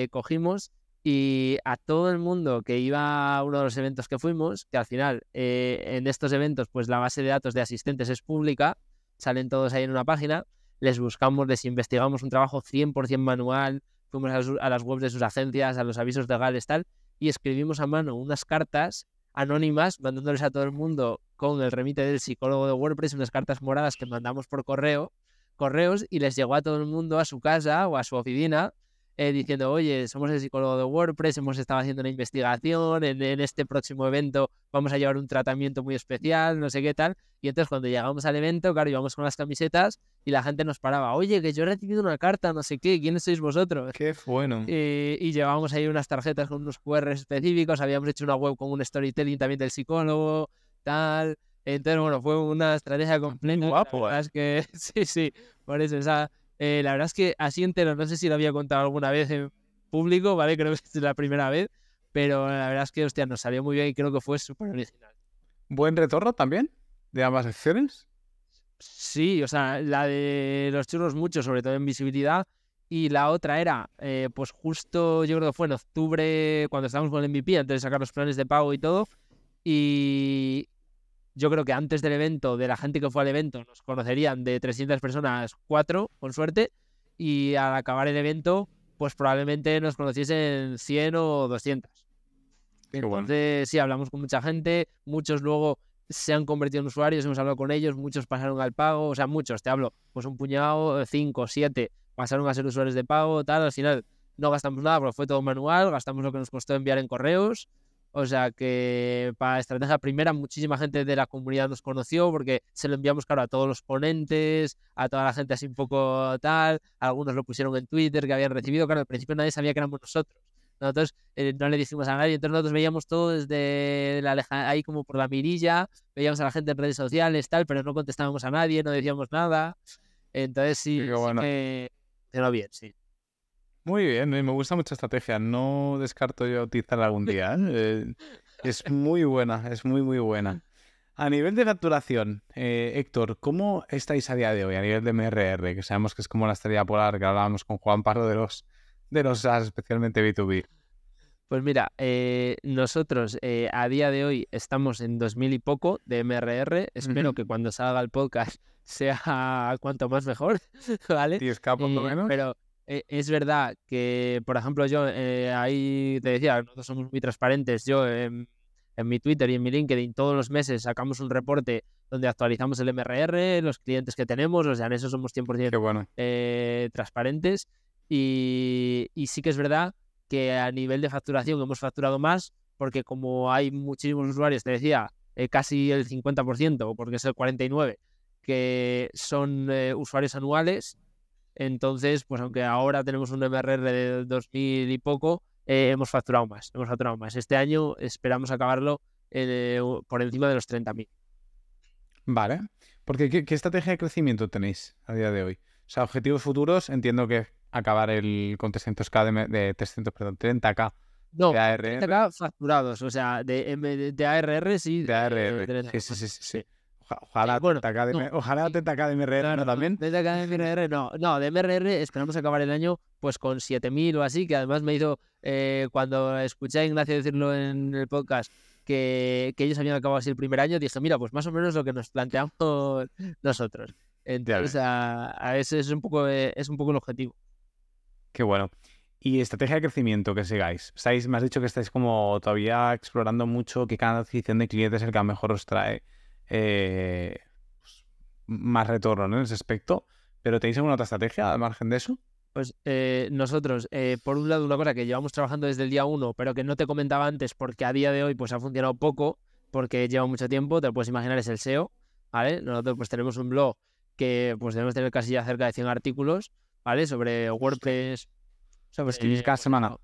cogimos y a todo el mundo que iba a uno de los eventos que fuimos, que al final eh, en estos eventos pues la base de datos de asistentes es pública, salen todos ahí en una página, les buscamos, les investigamos un trabajo 100% manual, fuimos a, las webs de sus agencias, a los avisos legales tal, y escribimos a mano unas cartas anónimas mandándoles a todo el mundo con el remite del psicólogo de WordPress, unas cartas moradas que mandamos por correo, correos, y les llegó a todo el mundo a su casa o a su oficina eh, diciendo, oye, somos el psicólogo de WordPress, hemos estado haciendo una investigación, en, este próximo evento vamos a llevar un tratamiento muy especial, no sé qué tal. Y entonces cuando llegamos al evento, claro, íbamos con las camisetas y la gente nos paraba, oye, que yo he recibido una carta, no sé qué, ¿quiénes sois vosotros? Qué bueno. y llevábamos ahí unas tarjetas con unos QR específicos, habíamos hecho una web con un storytelling también del psicólogo, tal. Entonces, bueno, fue una estrategia completa. Guapo, ¿eh? Es que (laughs) sí, sí, por eso esa eh, la verdad es que así entero, no sé si lo había contado alguna vez en público, ¿vale? (laughs) Creo que es la primera vez, pero la verdad es que, hostia, nos salió muy bien y creo que fue súper original. ¿Buen retorno también de ambas secciones? Sí, o sea, la de los churros mucho, sobre todo en visibilidad, y la otra era, eh, pues justo, yo creo que fue en octubre, cuando estábamos con el MVP, antes de sacar los planes de pago y todo, y, yo creo que antes del evento, de la gente que fue al evento, nos conocerían de 300 personas, 4, con suerte, y al acabar el evento, pues probablemente nos conociesen 100 o 200. Entonces, sí, hablamos con mucha gente, muchos luego se han convertido en usuarios, hemos hablado con ellos, muchos pasaron al pago, o sea, muchos, te hablo, pues un puñado, 5, 7, pasaron a ser usuarios de pago, tal, al final no gastamos nada porque fue todo manual, gastamos lo que nos costó enviar en correos O sea que para estrategia primera, muchísima gente de la comunidad nos conoció porque se lo enviamos, claro, a todos los ponentes, a toda la gente así un poco tal. Algunos lo pusieron en Twitter que habían recibido. Claro, al principio nadie sabía que éramos nosotros. Nosotros eh, no le dijimos a nadie, entonces nosotros veíamos todo desde la leja ahí como por la mirilla, veíamos a la gente en redes sociales, tal, pero no contestábamos a nadie, no decíamos nada. Entonces sí, bueno. sí bien, sí. Muy bien, me gusta mucha estrategia. No descarto yo utilizarla algún día. ¿eh? Eh, es muy buena, es muy, muy buena. A nivel de facturación, Héctor, ¿cómo estáis a día de hoy a nivel de MRR? Que sabemos que es como la estrella polar que hablábamos con Juan Pardo de los de los SaaS, especialmente B2B? Pues mira, eh, nosotros eh, a día de hoy estamos en 2000 y poco de MRR. Espero que cuando salga el podcast (laughs) sea cuanto más mejor, (laughs) ¿vale? Y escapa por lo menos. Pero es verdad que, por ejemplo, yo ahí te decía, nosotros somos muy transparentes. Yo en, mi Twitter y en mi LinkedIn todos los meses sacamos un reporte donde actualizamos el MRR, los clientes que tenemos, o sea, en eso somos 100% bueno. transparentes. Y, sí que es verdad que a nivel de facturación hemos facturado más, porque como hay muchísimos usuarios, te decía, eh, casi el 50%, porque es el 49%, que son eh, usuarios anuales, entonces, pues aunque ahora tenemos un MRR de 2.000 y poco, eh, hemos facturado más, hemos facturado más. Este año esperamos acabarlo por encima de los 30.000. Vale, porque ¿qué, estrategia de crecimiento tenéis a día de hoy? O sea, objetivos futuros, entiendo que acabar el con 300k de, 300, perdón, 30k no, de ARR. 30k facturados, o sea, de, de, ARR sí. De ARR, sí, sí, sí, sí. Ojalá, bueno, 30K de, ojalá 30k de MRR ¿no, también. 30k de MRR no. No, de MRR esperamos acabar el año pues con 7000 o así, que además me hizo, eh, cuando escuché a Ignacio decirlo en el podcast, que, que, ellos habían acabado así el primer año, dije, mira, pues más o menos lo que nos planteamos nosotros. Entonces, a, a ese es un, poco, eh, es un poco el objetivo. Qué bueno. Y estrategia de crecimiento que sigáis. Estáis, me has dicho que estáis como todavía explorando mucho que cada adquisición de clientes es el que mejor os trae eh, más retorno en ese aspecto. Pero ¿tenéis alguna otra estrategia al margen de eso? Pues eh, nosotros, eh, por un lado, una cosa que llevamos trabajando desde el día uno, pero que no te comentaba antes porque a día de hoy pues ha funcionado poco, porque lleva mucho tiempo, te lo puedes imaginar, es el SEO, ¿vale? Nosotros pues tenemos un blog que pues debemos tener casi ya cerca de 100 artículos ¿vale? Sobre WordPress. Sobre, ¿Escribís cada semana?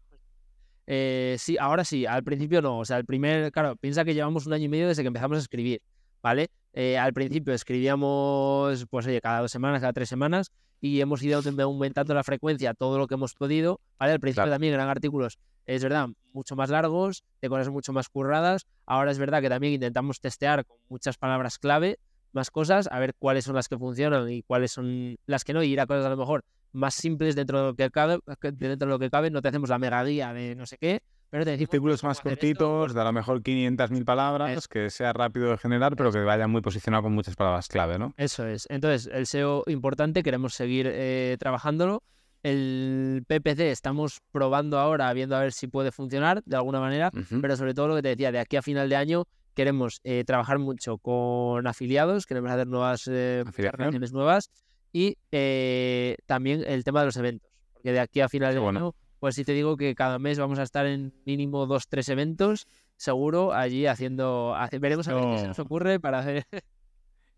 Eh, sí, ahora sí, al principio no. O sea, el primer, claro, piensa que llevamos un año y medio desde que empezamos a escribir, ¿vale? Eh, al principio escribíamos, pues oye, cada dos semanas, cada tres semanas, y hemos ido aumentando la frecuencia todo lo que hemos podido, ¿vale? Al principio también eran artículos, es verdad, mucho más largos, de cosas mucho más curradas. Ahora es verdad que también intentamos testear con muchas palabras clave, más cosas, a ver cuáles son las que funcionan y cuáles son las que no, y ir a cosas a lo mejor más simples dentro de lo que cabe, dentro de lo que cabe, no te hacemos la mega guía de no sé qué, pero te artículos más cortitos, de a lo mejor 500.000 palabras, que sea rápido de generar, pero que vaya muy posicionado con muchas palabras clave, ¿no? Eso es. Entonces, el SEO importante, queremos seguir eh, trabajándolo. El PPC estamos probando ahora, viendo a ver si puede funcionar de alguna manera, pero sobre todo lo que te decía, de aquí a final de año queremos eh, trabajar mucho con afiliados, queremos hacer nuevas eh, nuevas y eh, también el tema de los eventos, porque de aquí a final de año, pues sí te digo que cada mes vamos a estar en mínimo dos, tres eventos, seguro, allí haciendo, veremos a ver qué se nos ocurre para hacer... (laughs)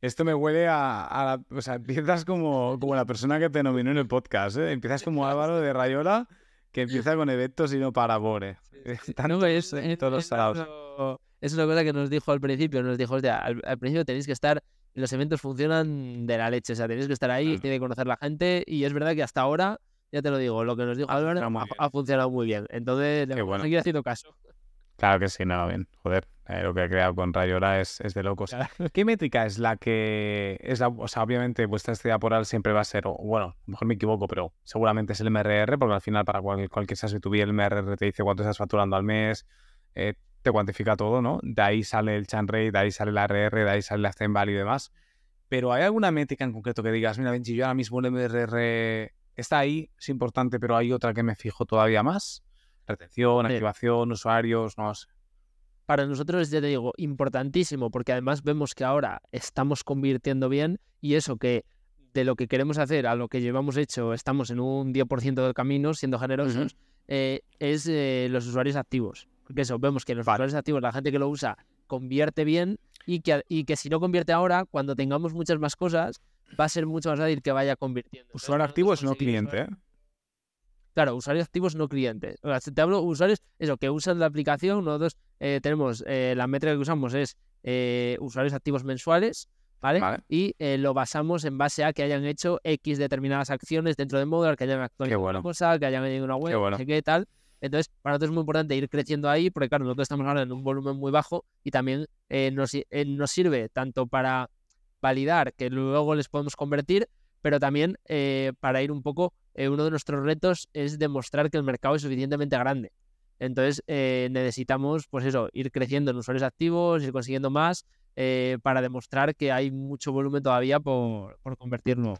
Esto me huele a, o sea, empiezas como, como la persona que te nominó en el podcast, ¿eh? Empiezas como (laughs) Álvaro de Rayola, que empieza con eventos y no para Bore. no, es, todos es, una cosa que nos dijo al principio, nos dijo, al, al principio tenéis que estar los eventos funcionan de la leche. O sea, tenéis que estar ahí, tiene que conocer la gente. Y es verdad que hasta ahora, ya te lo digo, lo que nos dijo Álvaro ha, funcionado muy bien. Entonces, le a seguir haciendo caso. Claro que sí, no, bien. Joder, eh, lo que ha creado con Rayora es, es de locos. (laughs) ¿Qué métrica es la que es la, o sea, obviamente vuestra estrella por siempre va a ser, o, bueno, mejor me equivoco, pero seguramente es el MRR, porque al final para cualquier, cualquier SaaS B2B el MRR te dice cuánto estás facturando al mes, eh, te cuantifica todo, ¿no? De ahí sale el chan rate, de ahí sale la RR, de ahí sale la zen value y demás. Pero ¿hay alguna métrica en concreto que digas, mira, Benji, yo ahora mismo el MRR está ahí, es importante, pero hay otra que me fijo todavía más? Retención, activación, usuarios, no sé. Para nosotros, ya te digo, importantísimo, porque además vemos que ahora estamos convirtiendo bien y eso que de lo que queremos hacer a lo que llevamos hecho estamos en un 10% del camino, siendo generosos, eh, es eh, los usuarios activos Porque eso, vemos que los valores activos, la gente que lo usa, convierte bien y que, y que si no convierte ahora, cuando tengamos muchas más cosas, va a ser mucho más fácil que vaya convirtiendo. Usuario activo es no cliente, ¿eh? Claro, usuarios activos no clientes. O sea, te hablo usuarios, eso, que usan la aplicación. Nosotros eh, tenemos, eh, la métrica que usamos es eh, usuarios activos mensuales, ¿vale? Y lo basamos en base a que hayan hecho X determinadas acciones dentro de Modular, que hayan actualizado una cosa, que hayan añadido una web, qué no sé qué tal. Entonces, para nosotros es muy importante ir creciendo ahí, porque claro, nosotros estamos ahora en un volumen muy bajo y también nos, nos sirve tanto para validar que luego les podemos convertir, pero también eh, para ir un poco, eh, uno de nuestros retos es demostrar que el mercado es suficientemente grande. Entonces eh, necesitamos, pues eso, ir creciendo en usuarios activos, ir consiguiendo más para demostrar que hay mucho volumen todavía por, por convertirlo.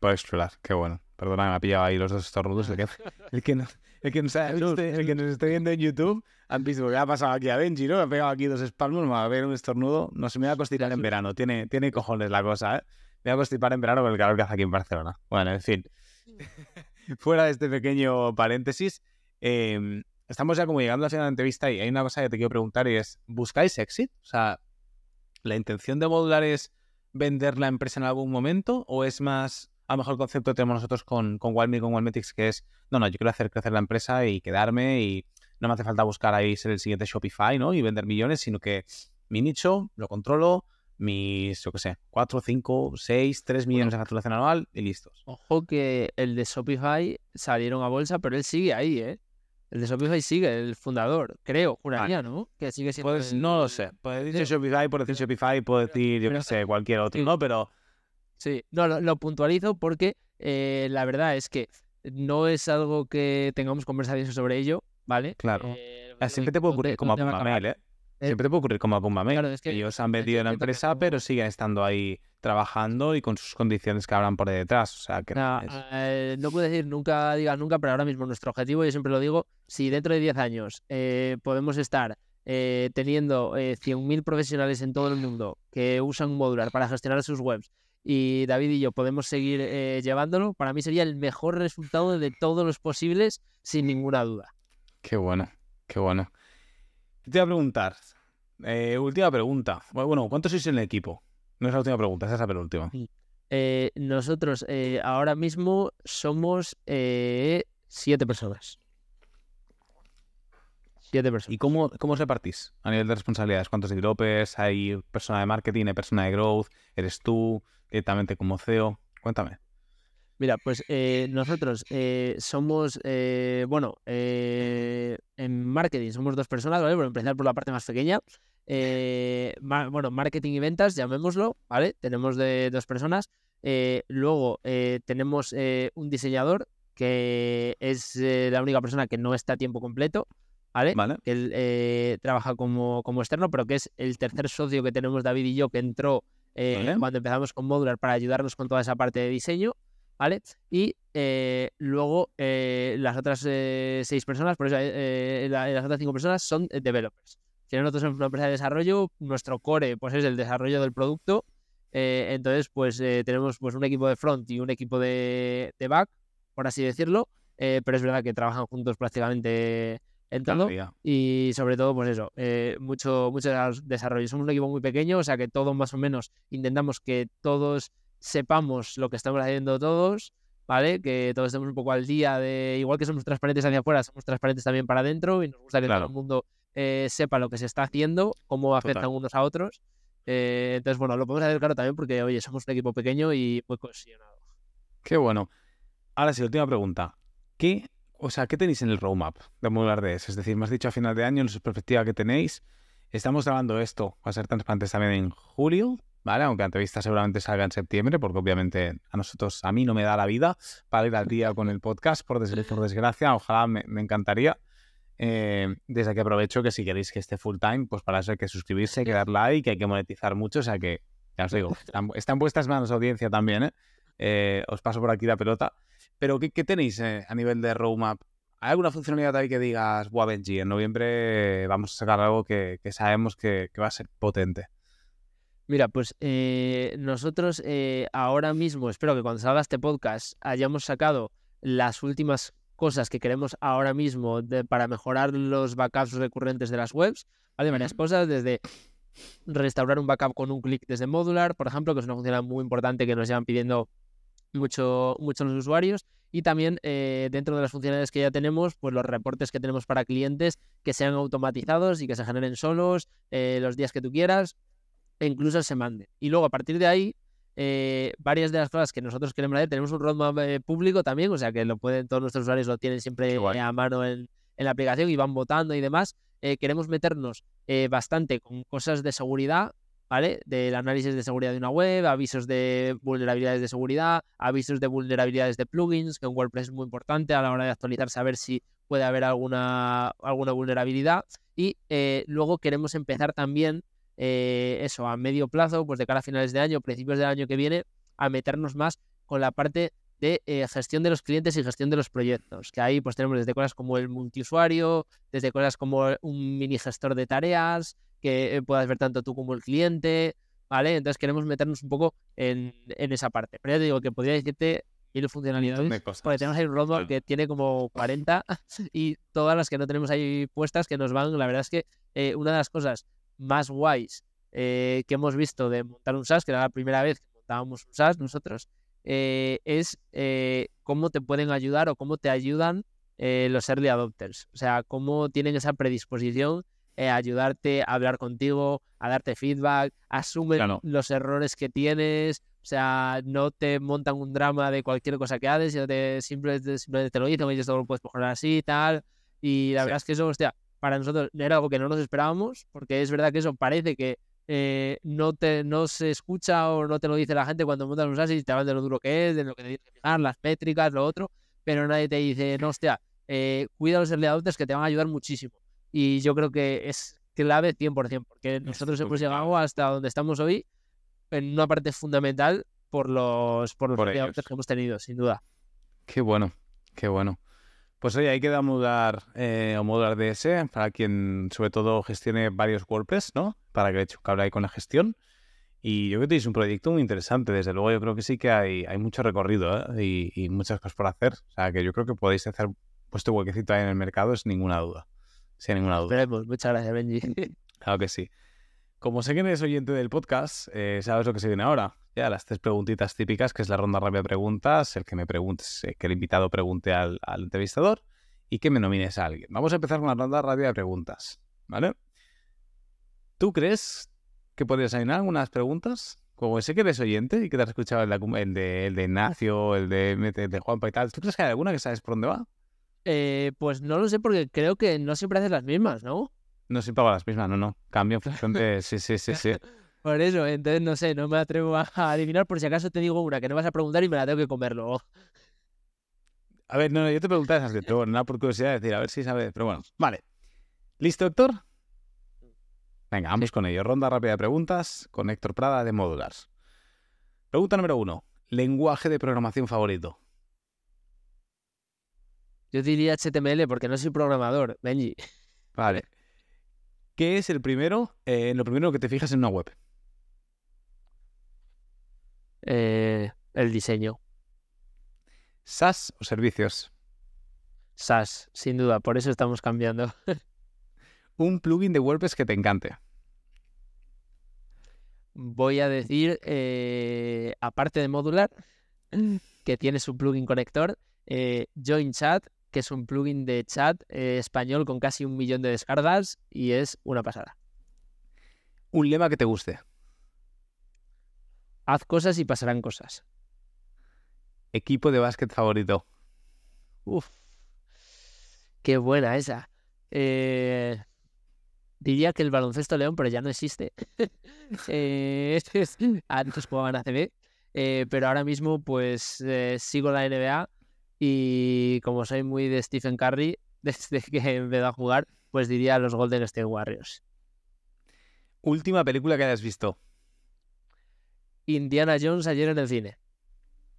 Por explorar, qué bueno. Perdona, me ha pillado ahí los dos estornudos. El que, el que, no, el que, nos, el que nos esté viendo en YouTube, han visto que ha pasado aquí a Benji, ¿no? Me ha pegado aquí dos espasmos, me va a ver un estornudo. No se me va a constipar en verano. Tiene, tiene cojones la cosa, ¿eh? Me voy a constipar en verano con el calor que hace aquí en Barcelona. Bueno, en fin. (laughs) Fuera de este pequeño paréntesis, em, estamos ya como llegando al final de la entrevista y hay una cosa que te quiero preguntar y es, ¿buscáis exit? O sea, ¿la intención de Modular es vender la empresa en algún momento o es más, a lo mejor el concepto que tenemos nosotros con, con Walme y con Walmetics que es, no, no, yo quiero hacer crecer la empresa y quedarme y no me hace falta buscar ahí ser el siguiente Shopify, ¿no? Y vender millones, sino que mi nicho lo controlo, mis, yo qué sé, 4, 5, 6, 3 millones de facturación anual y listos. Ojo que el de Shopify salieron a bolsa, pero él sigue ahí, ¿eh? El de Shopify sigue, el fundador, creo, juraría, ¿no? Que sigue siendo. Pues no lo sé. Puede decir Shopify, puede decir Shopify, puede decir, yo qué sé, cualquier otro, ¿no? Pero. Sí, no, lo, puntualizo porque eh, la verdad es que no es algo que tengamos conversaciones sobre ello, ¿vale? Claro. Eh, Siempre te puede ocurrir como a Mail, ¿eh? Eh, Siempre puede ocurrir como a Pumba es que ellos han vendido en la empresa, pero siguen estando ahí trabajando y con sus condiciones que habrán por detrás. O sea, que no, eh, no puedo decir nunca, digas nunca, pero ahora mismo nuestro objetivo, yo siempre lo digo, si dentro de 10 años eh, podemos estar teniendo 100.000 profesionales en todo el mundo que usan Modular para gestionar sus webs y David y yo podemos seguir llevándolo, para mí sería el mejor resultado de todos los posibles, sin ninguna duda. Qué bueno, qué bueno. Te voy a preguntar. Eh, última pregunta. Bueno, ¿cuántos sois en el equipo? No es la última pregunta, esa es la penúltima. Eh, nosotros eh, ahora mismo somos siete personas. Siete personas. ¿Y cómo, cómo os repartís a nivel de responsabilidades? ¿Cuántos developers? ¿Hay persona de marketing? ¿Hay persona de growth? ¿Eres tú directamente como CEO? Cuéntame. Mira, pues eh, nosotros eh, somos, eh, bueno, en marketing somos dos personas, ¿vale? Por empezar por la parte más pequeña. bueno, marketing y ventas, llamémoslo, ¿vale? Tenemos de dos personas. luego tenemos un diseñador que es la única persona que no está a tiempo completo, ¿vale? vale. Él trabaja como, como externo, pero que es el tercer socio que tenemos David y yo que entró cuando empezamos con Modular para ayudarnos con toda esa parte de diseño. ¿vale? Y eh, luego eh, las otras eh, seis personas, por eso las otras cinco personas son developers. Si nosotros somos una empresa de desarrollo, nuestro core pues es el desarrollo del producto. entonces, pues tenemos pues un equipo de front y un equipo de, back, por así decirlo. pero es verdad que trabajan juntos prácticamente en todo. Y sobre todo, pues eso, mucho, mucho desarrollo. Somos un equipo muy pequeño, o sea que todos más o menos intentamos que todos sepamos lo que estamos haciendo todos, ¿vale? Que todos estemos un poco al día de, igual que somos transparentes hacia afuera, somos transparentes también para adentro y nos gusta que todo el mundo eh, sepa lo que se está haciendo, cómo afectan unos a otros. Eh, entonces, bueno, lo podemos hacer claro también porque, oye, somos un equipo pequeño y muy cohesionado. Qué bueno. Ahora sí, última pregunta. ¿Qué, o sea, ¿qué tenéis en el roadmap de Modular DS? Es decir, me has dicho a final de año, en su perspectiva que tenéis. Estamos grabando esto, va a ser transparentes también en julio, ¿vale? Aunque la entrevista seguramente salga en septiembre, porque obviamente a nosotros, a mí no me da la vida para ir al día con el podcast, por, desgracia, ojalá me, encantaría. Eh, desde aquí aprovecho que si queréis que esté full time, pues para eso hay que suscribirse, hay que dar like, hay que monetizar mucho, o sea que, ya os digo, están, en vuestras manos audiencia también, ¿eh? ¿Eh? Os paso por aquí la pelota. Pero, ¿qué, tenéis eh, a nivel de roadmap? ¿Hay alguna funcionalidad ahí que digas, buah, Benji, en noviembre vamos a sacar algo que, sabemos que va a ser potente? Mira, pues eh, nosotros ahora mismo, espero que cuando salga este podcast hayamos sacado las últimas cosas que queremos ahora mismo para mejorar los backups recurrentes de las webs, ¿vale? Varias cosas, desde restaurar un backup con un clic desde Modular, por ejemplo, que es una función muy importante que nos llevan pidiendo mucho, mucho los usuarios. Y también eh, dentro de las funcionalidades que ya tenemos, pues los reportes que tenemos para clientes que sean automatizados y que se generen solos eh, los días que tú quieras e incluso se mande. Y luego a partir de ahí, eh, varias de las cosas que nosotros queremos hacer, tenemos un roadmap público también, o sea que lo pueden, todos nuestros usuarios lo tienen siempre a mano en, en, la aplicación y van votando y demás. queremos meternos bastante con cosas de seguridad ¿vale? Del análisis de seguridad de una web, avisos de vulnerabilidades de seguridad, avisos de vulnerabilidades de plugins, que en WordPress es muy importante a la hora de actualizar, saber si puede haber alguna, alguna vulnerabilidad. Y eh, luego queremos empezar también, eh, eso, a medio plazo, pues de cara a finales de año, principios del año que viene, a meternos más con la parte de eh, gestión de los clientes y gestión de los proyectos, que ahí pues tenemos desde cosas como el multiusuario, desde cosas como un mini gestor de tareas, que eh, puedas ver tanto tú como el cliente, ¿vale? Entonces queremos meternos un poco en, esa parte. Pero ya te digo que podría decirte mil funcionalidades, porque tenemos ahí un roadmap que tiene como 40 (laughs) y todas las que no tenemos ahí puestas que nos van, la verdad es que eh, una de las cosas más guays eh, que hemos visto de montar un SaaS, que era la primera vez que montábamos un SaaS nosotros, es cómo te pueden ayudar o cómo te ayudan los early adopters. O sea, cómo tienen esa predisposición eh, ayudarte a hablar contigo, a darte feedback, asume los errores que tienes, o sea, no te montan un drama de cualquier cosa que haces, sino te, simplemente, te lo dicen, y esto lo puedes mejorar así y tal. Y la verdad es que eso, hostia, para nosotros era algo que no nos esperábamos, porque es verdad que eso parece que eh, no, te, no se escucha o no te lo dice la gente cuando montas un SaaS y te hablan de lo duro que es, de lo que tienes que fijar, las métricas, lo otro, pero nadie te dice, no, hostia, eh, cuida los early adopters que te van a ayudar muchísimo y yo creo que es clave 100%, porque nosotros hemos llegado hasta donde estamos hoy en una parte fundamental por los, por los que hemos tenido, sin duda. Qué bueno, qué bueno. Pues oye, ahí queda Modular eh, o Modular DS para quien sobre todo gestione varios WordPress, ¿no? Para que le cable ahí con la gestión. Y yo creo que tenéis un proyecto muy interesante. Desde luego, yo creo que sí que hay, hay mucho recorrido ¿eh? y, y, muchas cosas por hacer. O sea, que yo creo que podéis hacer vuestro huequecito ahí en el mercado, sin ninguna duda sin ninguna duda. Muchas gracias, Benji. (laughs) Claro que sí. Como sé que eres oyente del podcast, eh, sabes lo que se viene ahora. Ya las tres preguntitas típicas, que es la ronda rápida de preguntas, el que me preguntes, eh, que el invitado pregunte al, entrevistador y que me nomines a alguien. Vamos a empezar con la ronda rápida de preguntas, ¿vale? ¿Tú crees que podrías adivinar algunas preguntas? Como sé que eres oyente y que te has escuchado el de, el de, Ignacio, el de, el de Juanpa y tal, ¿tú crees que hay alguna que sabes por dónde va? Eh, pues no lo sé porque creo que no siempre haces las mismas, ¿no? No siempre hago las mismas, no, no. Cambio de... Sí, sí, sí, sí. (laughs) Por eso, entonces no sé, no me atrevo a adivinar por si acaso te digo una que no vas a preguntar y me la tengo que comer luego. A ver, no, yo te preguntaba esas que pero nada por curiosidad decir, a ver si sabes. Pero bueno, vale. ¿Listo, Héctor? Venga, vamos con ello. Ronda rápida de preguntas con Héctor Prada de Modulars. Pregunta número uno. ¿Lenguaje de programación favorito? Yo diría HTML porque no soy programador, Benji. (laughs) Vale. ¿Qué es el primero, eh, lo primero que te fijas en una web? Eh, el diseño. ¿SaaS o servicios? SaaS, sin duda, por eso estamos cambiando. (laughs) Un plugin de WordPress que te encante. Voy a decir, eh, aparte de modular, que tiene su plugin conector, Join Chat que es un plugin de chat eh, español con casi un millón de descargas y es una pasada. Un lema que te guste. Haz cosas y pasarán cosas. Equipo de básquet favorito. Uf, qué buena esa. Eh, diría que el baloncesto León, pero ya no existe. (laughs) eh, (laughs) antes jugaban ACB, eh, pero ahora mismo pues sigo la NBA y como soy muy de Stephen Curry, (laughs) desde que empezó a jugar, pues diría los Golden State Warriors. Última película que hayas visto. Indiana Jones ayer en el cine.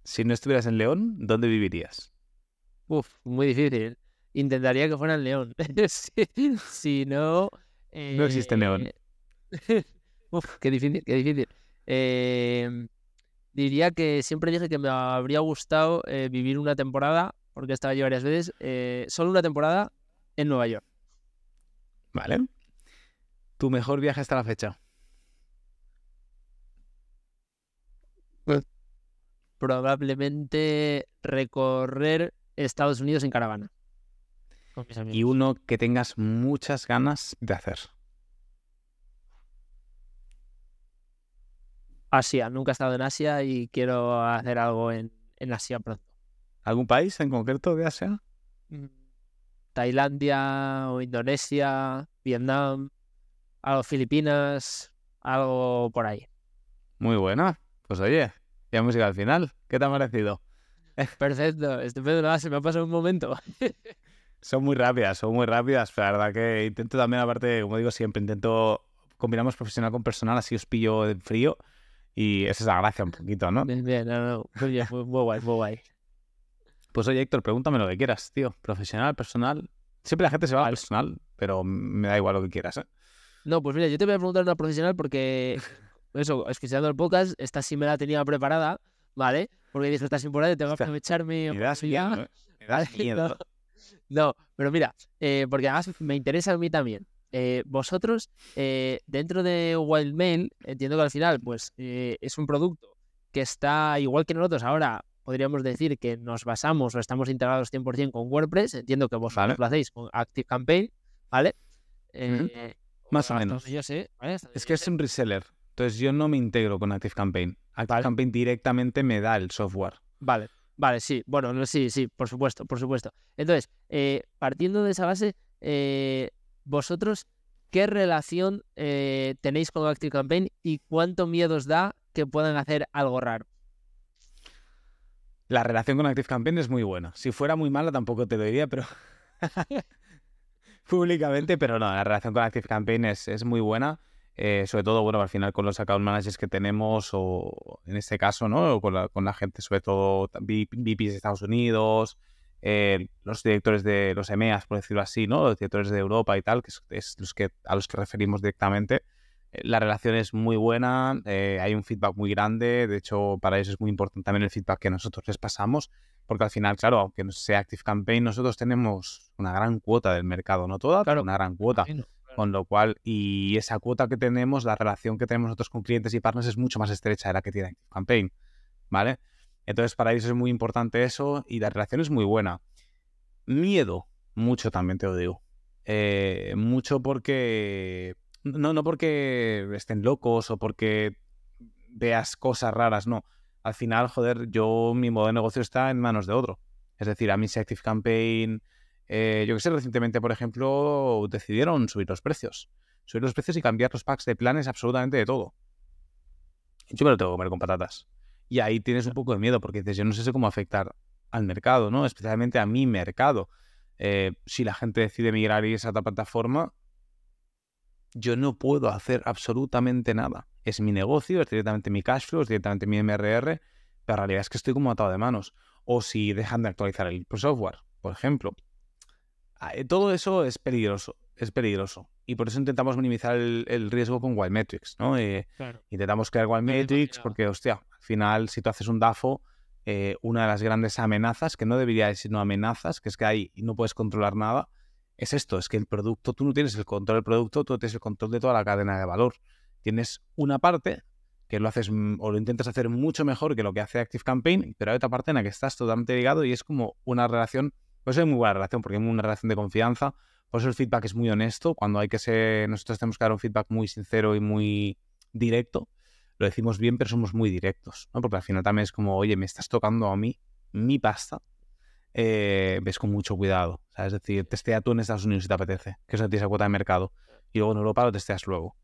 Si no estuvieras en León, ¿dónde vivirías? Uf, muy difícil. Intentaría que fuera en León. (laughs) si, no... No existe León. (laughs) Uf, qué difícil, qué difícil. Eh, diría que siempre dije que me habría gustado eh, vivir una temporada porque he estado allí varias veces, eh, solo una temporada en Nueva York. Vale. ¿Tu mejor viaje hasta la fecha? Probablemente recorrer Estados Unidos en caravana. Y uno que tengas muchas ganas de hacer. Asia, nunca he estado en Asia y quiero hacer algo en, en Asia pronto. ¿Algún país en concreto de Asia? Mm, Tailandia o Indonesia, Vietnam, algo Filipinas, algo por ahí. Muy buena. Pues oye, ya hemos llegado al final. ¿Qué te ha parecido? (laughs) Perfecto, estupendo, nada, se me ha pasado un momento. (laughs) Son muy rápidas, son muy rápidas. La verdad que intento también, aparte, como digo siempre, intento combinamos profesional con personal, así os pillo en frío. Y esa es la gracia un poquito, ¿no? Bien, bien, no, no, muy bien, muy, muy guay, muy guay. Pues oye, Héctor, pregúntame lo que quieras, tío. Profesional, personal. Siempre la gente se va a Vale. personal, pero me da igual lo que quieras, ¿eh? No, pues mira, yo te voy a preguntar una profesional porque, (laughs) eso, escuchando el podcast, esta sí me la tenía preparada, ¿vale? Porque dije, esta es importante, tengo que Hostia, aprovechar mi Me das miedo, ¿eh? Me das (laughs) miedo. No, no, pero mira, eh, porque además me interesa a mí también. Eh, vosotros, eh, dentro de Wildmail, entiendo que al final, pues, eh, es un producto que está igual que nosotros ahora. Podríamos decir que nos basamos o estamos integrados 100% con WordPress. Entiendo que vosotros Vale. lo hacéis con ActiveCampaign, ¿vale? Más o menos. Yo sé, ¿vale? Es que es un reseller. Entonces yo no me integro con ActiveCampaign. ActiveCampaign directamente me da el software. Vale, vale, sí. Bueno, no, sí, sí, por supuesto, por supuesto. Entonces, partiendo de esa base, eh, vosotros, ¿qué relación eh, tenéis con ActiveCampaign y cuánto miedo os da que puedan hacer algo raro? La relación con ActiveCampaign es muy buena. Si fuera muy mala tampoco te lo diría, pero (laughs) públicamente, pero no, la relación con ActiveCampaign es, es muy buena. eh, sobre todo, bueno, al final con los account managers que tenemos, o en este caso, ¿no? Con la, con la gente, sobre todo VPs de Estados Unidos, eh, los directores de los EMEAs, por decirlo así, ¿no? Los directores de Europa y tal, que es, es los que, a los que referimos directamente. Eh, La relación es muy buena, eh, hay un feedback muy grande, de hecho para ellos es muy importante también el feedback que nosotros les pasamos, porque al final, claro, aunque no sea ActiveCampaign, nosotros tenemos una gran cuota del mercado, no toda, pero Claro. una gran cuota. Imagino. Con lo cual, y esa cuota que tenemos, la relación que tenemos nosotros con clientes y partners es mucho más estrecha de la que tiene ActiveCampaign, ¿vale? Entonces, para ellos es muy importante eso y la relación es muy buena. Miedo, mucho también te lo digo. Eh, mucho porque... No, no porque estén locos o porque veas cosas raras, no. Al final, joder, yo, mi modo de negocio está en manos de otro. Es decir, a mí si ActiveCampaign... Eh, yo que sé, recientemente, por ejemplo, decidieron subir los precios. Subir los precios y cambiar los packs de planes absolutamente de todo. Yo me lo tengo que comer con patatas. Y ahí tienes un poco de miedo porque dices, yo no sé cómo afectar al mercado, ¿no? Especialmente a mi mercado. Eh, si la gente decide migrar y irse a otra plataforma, yo no puedo hacer absolutamente nada. Es mi negocio, es directamente mi cash flow, es directamente mi MRR, pero la realidad es que estoy como atado de manos. O si dejan de actualizar el software, por ejemplo. Ah, eh, Todo eso es peligroso, es peligroso. Y por eso intentamos minimizar el, el riesgo con Wildmetrics, ¿no? Eh, Claro. intentamos crear Wildmetrics porque, hostia, final, si tú haces un DAFO, eh, una de las grandes amenazas, que no debería decir no amenazas, que es que ahí no puedes controlar nada, es esto, es que el producto, tú no tienes el control del producto, tú tienes el control de toda la cadena de valor. Tienes una parte que lo haces mm, o lo intentas hacer mucho mejor que lo que hace ActiveCampaign, pero hay otra parte en la que estás totalmente ligado y es como una relación, pues es muy buena relación, porque es una relación de confianza, por eso el feedback es muy honesto, cuando hay que ser, nosotros tenemos que dar un feedback muy sincero y muy directo, lo decimos bien, pero somos muy directos, ¿no? Porque al final también es como, oye, me estás tocando a mí, mi pasta, eh, ves con mucho cuidado. sea, Es decir, testea tú en Estados Unidos si te apetece, que eso tienes esa cuota de mercado. Y luego en Europa lo testeas luego.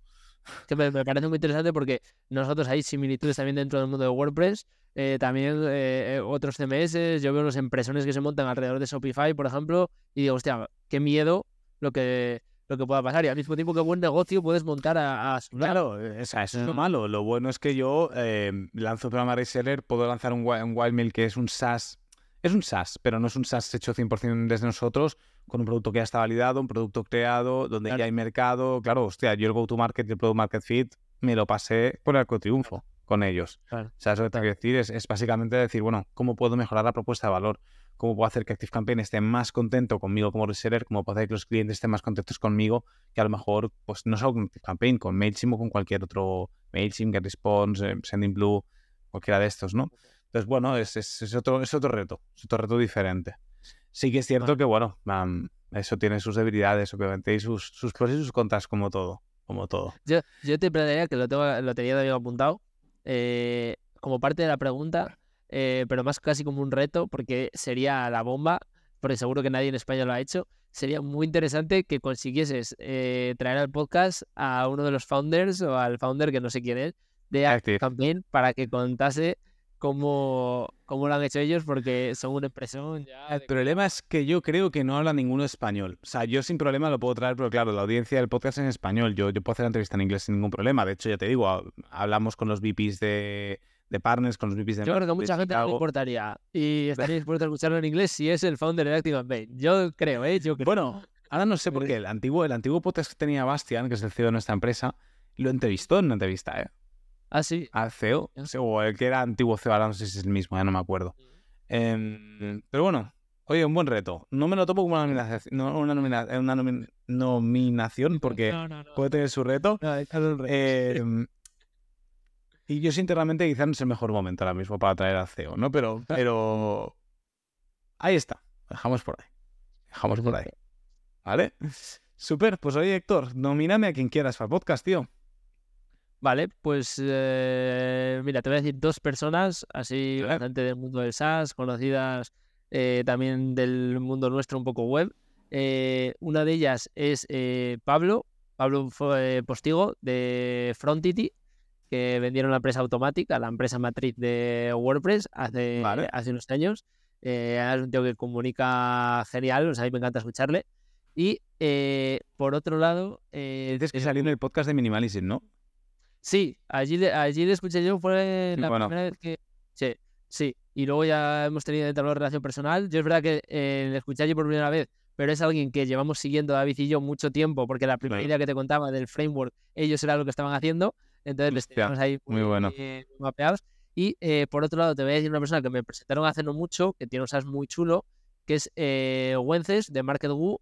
Que me, me parece muy interesante porque nosotros hay similitudes también dentro del mundo de WordPress. eh, también eh, otros CMS, yo veo unos impresiones que se montan alrededor de Shopify, por ejemplo, y digo, hostia, qué miedo lo que, lo que pueda pasar. Y al mismo tiempo, qué buen negocio puedes montar a. Claro, eh, eso es lo malo. Lo bueno es que yo eh, lanzo un programa reseller, puedo lanzar un, un Wildmail que es un SaaS. Es un SaaS, pero no es un SaaS hecho 100% desde nosotros, con un producto que ya está validado, un producto creado, donde Claro. ya hay mercado. Claro, hostia, yo el go-to-market y el product market fit me lo pasé por el triunfo con ellos. Claro. O sea, eso que decir es, es básicamente decir, bueno, ¿cómo puedo mejorar la propuesta de valor? Cómo puedo hacer que ActiveCampaign esté más contento conmigo como reseller, cómo puedo hacer que los clientes estén más contentos conmigo, que a lo mejor, pues no solo con ActiveCampaign, con MailChimp o con cualquier otro MailChimp, GetResponse, eh, SendingBlue, cualquiera de estos, ¿no? Entonces, bueno, es, es, otro, es otro reto, es otro reto diferente. Sí que es cierto que, bueno, eso tiene sus debilidades, obviamente, y sus, sus pros y sus contras, como todo. Como todo. Yo, yo te plantearía que lo, tengo, lo tenía todavía apuntado, eh, como parte de la pregunta, eh, pero más casi como un reto, porque sería la bomba, porque seguro que nadie en España lo ha hecho. Sería muy interesante que consiguieses eh, traer al podcast a uno de los founders o al founder que no sé quién es de Active Campaign para que contase cómo, cómo lo han hecho ellos, porque son una impresión ya. El problema es que yo creo que no habla ninguno español. O sea, yo sin problema lo puedo traer, pero claro, la audiencia del podcast es en español. Yo, yo puedo hacer la entrevista en inglés sin ningún problema. De hecho, ya te digo, hablamos con los VPs de, de partners, con los VPs de Yo creo que mucha gente no le importaría y (laughs) estaría dispuesto a escucharlo en inglés si es el founder de Active Campaign. Yo creo, ¿eh? Yo creo. Bueno, ahora no sé por qué. El antiguo, el antiguo podcast que tenía Bastian, que es el CEO de nuestra empresa, lo entrevistó en una entrevista, ¿eh? Ah, sí. Al CEO, o el que era antiguo CEO, ahora no sé si es el mismo, ya no me acuerdo. Em, pero bueno, oye, un buen reto. No me lo tomo como una nominación, una, una nominación porque puede tener su reto. Em, y yo, sinceramente, quizás no es el mejor momento ahora mismo para traer al CEO, ¿no? Pero, pero ahí está. Dejamos por ahí. Dejamos por ahí. ¿Vale? Super, pues oye, Héctor, nomíname a quien quieras para el podcast, tío. Vale, pues eh, mira, te voy a decir dos personas, así bastante del mundo del SaaS, conocidas eh, también del mundo nuestro un poco web. Eh, una de ellas es Pablo, Pablo Postigo de Frontity, que vendieron la empresa Automatic, a la empresa matriz de WordPress hace, hace unos años. es un tío que comunica genial, o sea, a mí me encanta escucharle. Y por otro lado... Dices que salió en el podcast de Minimalism, ¿no? Sí, allí allí le escuché yo, fue la primera vez que... Sí, sí. Y luego ya hemos tenido la relación personal. Yo es verdad que eh, le escuché allí por primera vez, pero es alguien que llevamos siguiendo David y yo mucho tiempo, porque la primera idea que te contaba del framework, ellos era lo que estaban haciendo. Entonces les teníamos ahí muy, bueno. mapeados. Y eh, por otro lado, te voy a decir una persona que me presentaron hace no mucho, que tiene un SaaS muy chulo, que es eh, Wences de MarketWoo,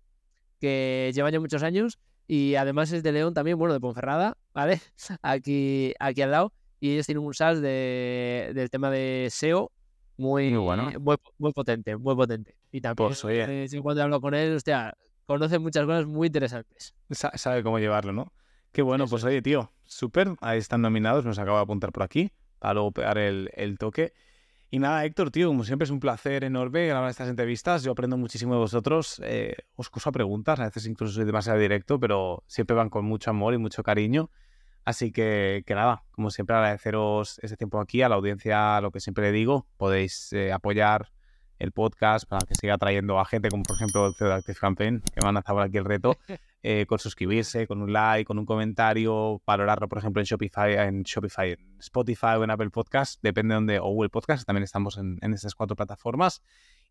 que lleva ya muchos años y además es de León también, bueno, de Ponferrada, ¿vale? (laughs) Aquí, aquí al lado. Y ellos tienen un SaaS de, del tema de SEO muy, muy, bueno. muy, potente, muy potente. Y también, pues, oye. Eh, cuando hablo con él, hostia, conoce muchas cosas muy interesantes. sabe cómo llevarlo, ¿no? Qué bueno, pues oye, tío, súper, ahí están nominados, nos acabo de apuntar por aquí, para luego pegar el, el toque. Y nada, Héctor, tío, como siempre es un placer enorme grabar estas entrevistas. Yo aprendo muchísimo de vosotros. Eh, os curso preguntas, a veces incluso soy demasiado directo, pero siempre van con mucho amor y mucho cariño. Así que, que nada, como siempre agradeceros ese tiempo aquí, a la audiencia, lo que siempre le digo, podéis eh, apoyar el podcast para que siga trayendo a gente como por ejemplo el CEO de Active Campaign, que van a hacer aquí el reto, (laughs) eh, con suscribirse, con un like, con un comentario, valorarlo por ejemplo en Shopify, en Shopify, en Spotify o en Apple Podcast, depende de donde, o Google Podcast, también estamos en, en estas cuatro plataformas.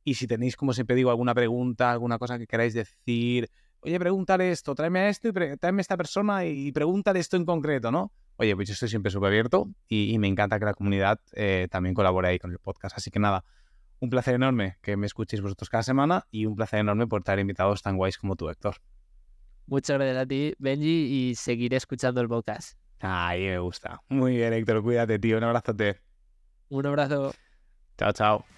Y si tenéis, como siempre digo, alguna pregunta, alguna cosa que queráis decir, oye, pregúntale esto, tráeme a esto y tráeme a esta persona y, pregúntale esto en concreto, ¿no? Oye, pues yo estoy siempre súper abierto y, me encanta que la comunidad eh, también colabore ahí con el podcast. Así que nada, un placer enorme que me escuchéis vosotros cada semana y un placer enorme por estar invitados tan guays como tú, Héctor. Muchas gracias a ti, Benji, y seguiré escuchando el podcast. Ay, me gusta. Muy bien, Héctor, cuídate, tío. Un abrazote. Un abrazo. Chao, chao.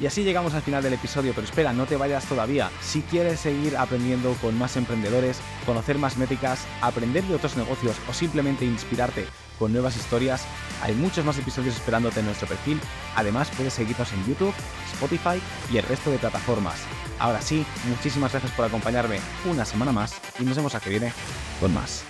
Y así llegamos al final del episodio, pero espera, no te vayas todavía. Si quieres seguir aprendiendo con más emprendedores, conocer más métricas, aprender de otros negocios o simplemente inspirarte con nuevas historias, hay muchos más episodios esperándote en nuestro perfil. Además, puedes seguirnos en YouTube, Spotify y el resto de plataformas. Ahora sí, muchísimas gracias por acompañarme una semana más y nos vemos a que viene con más.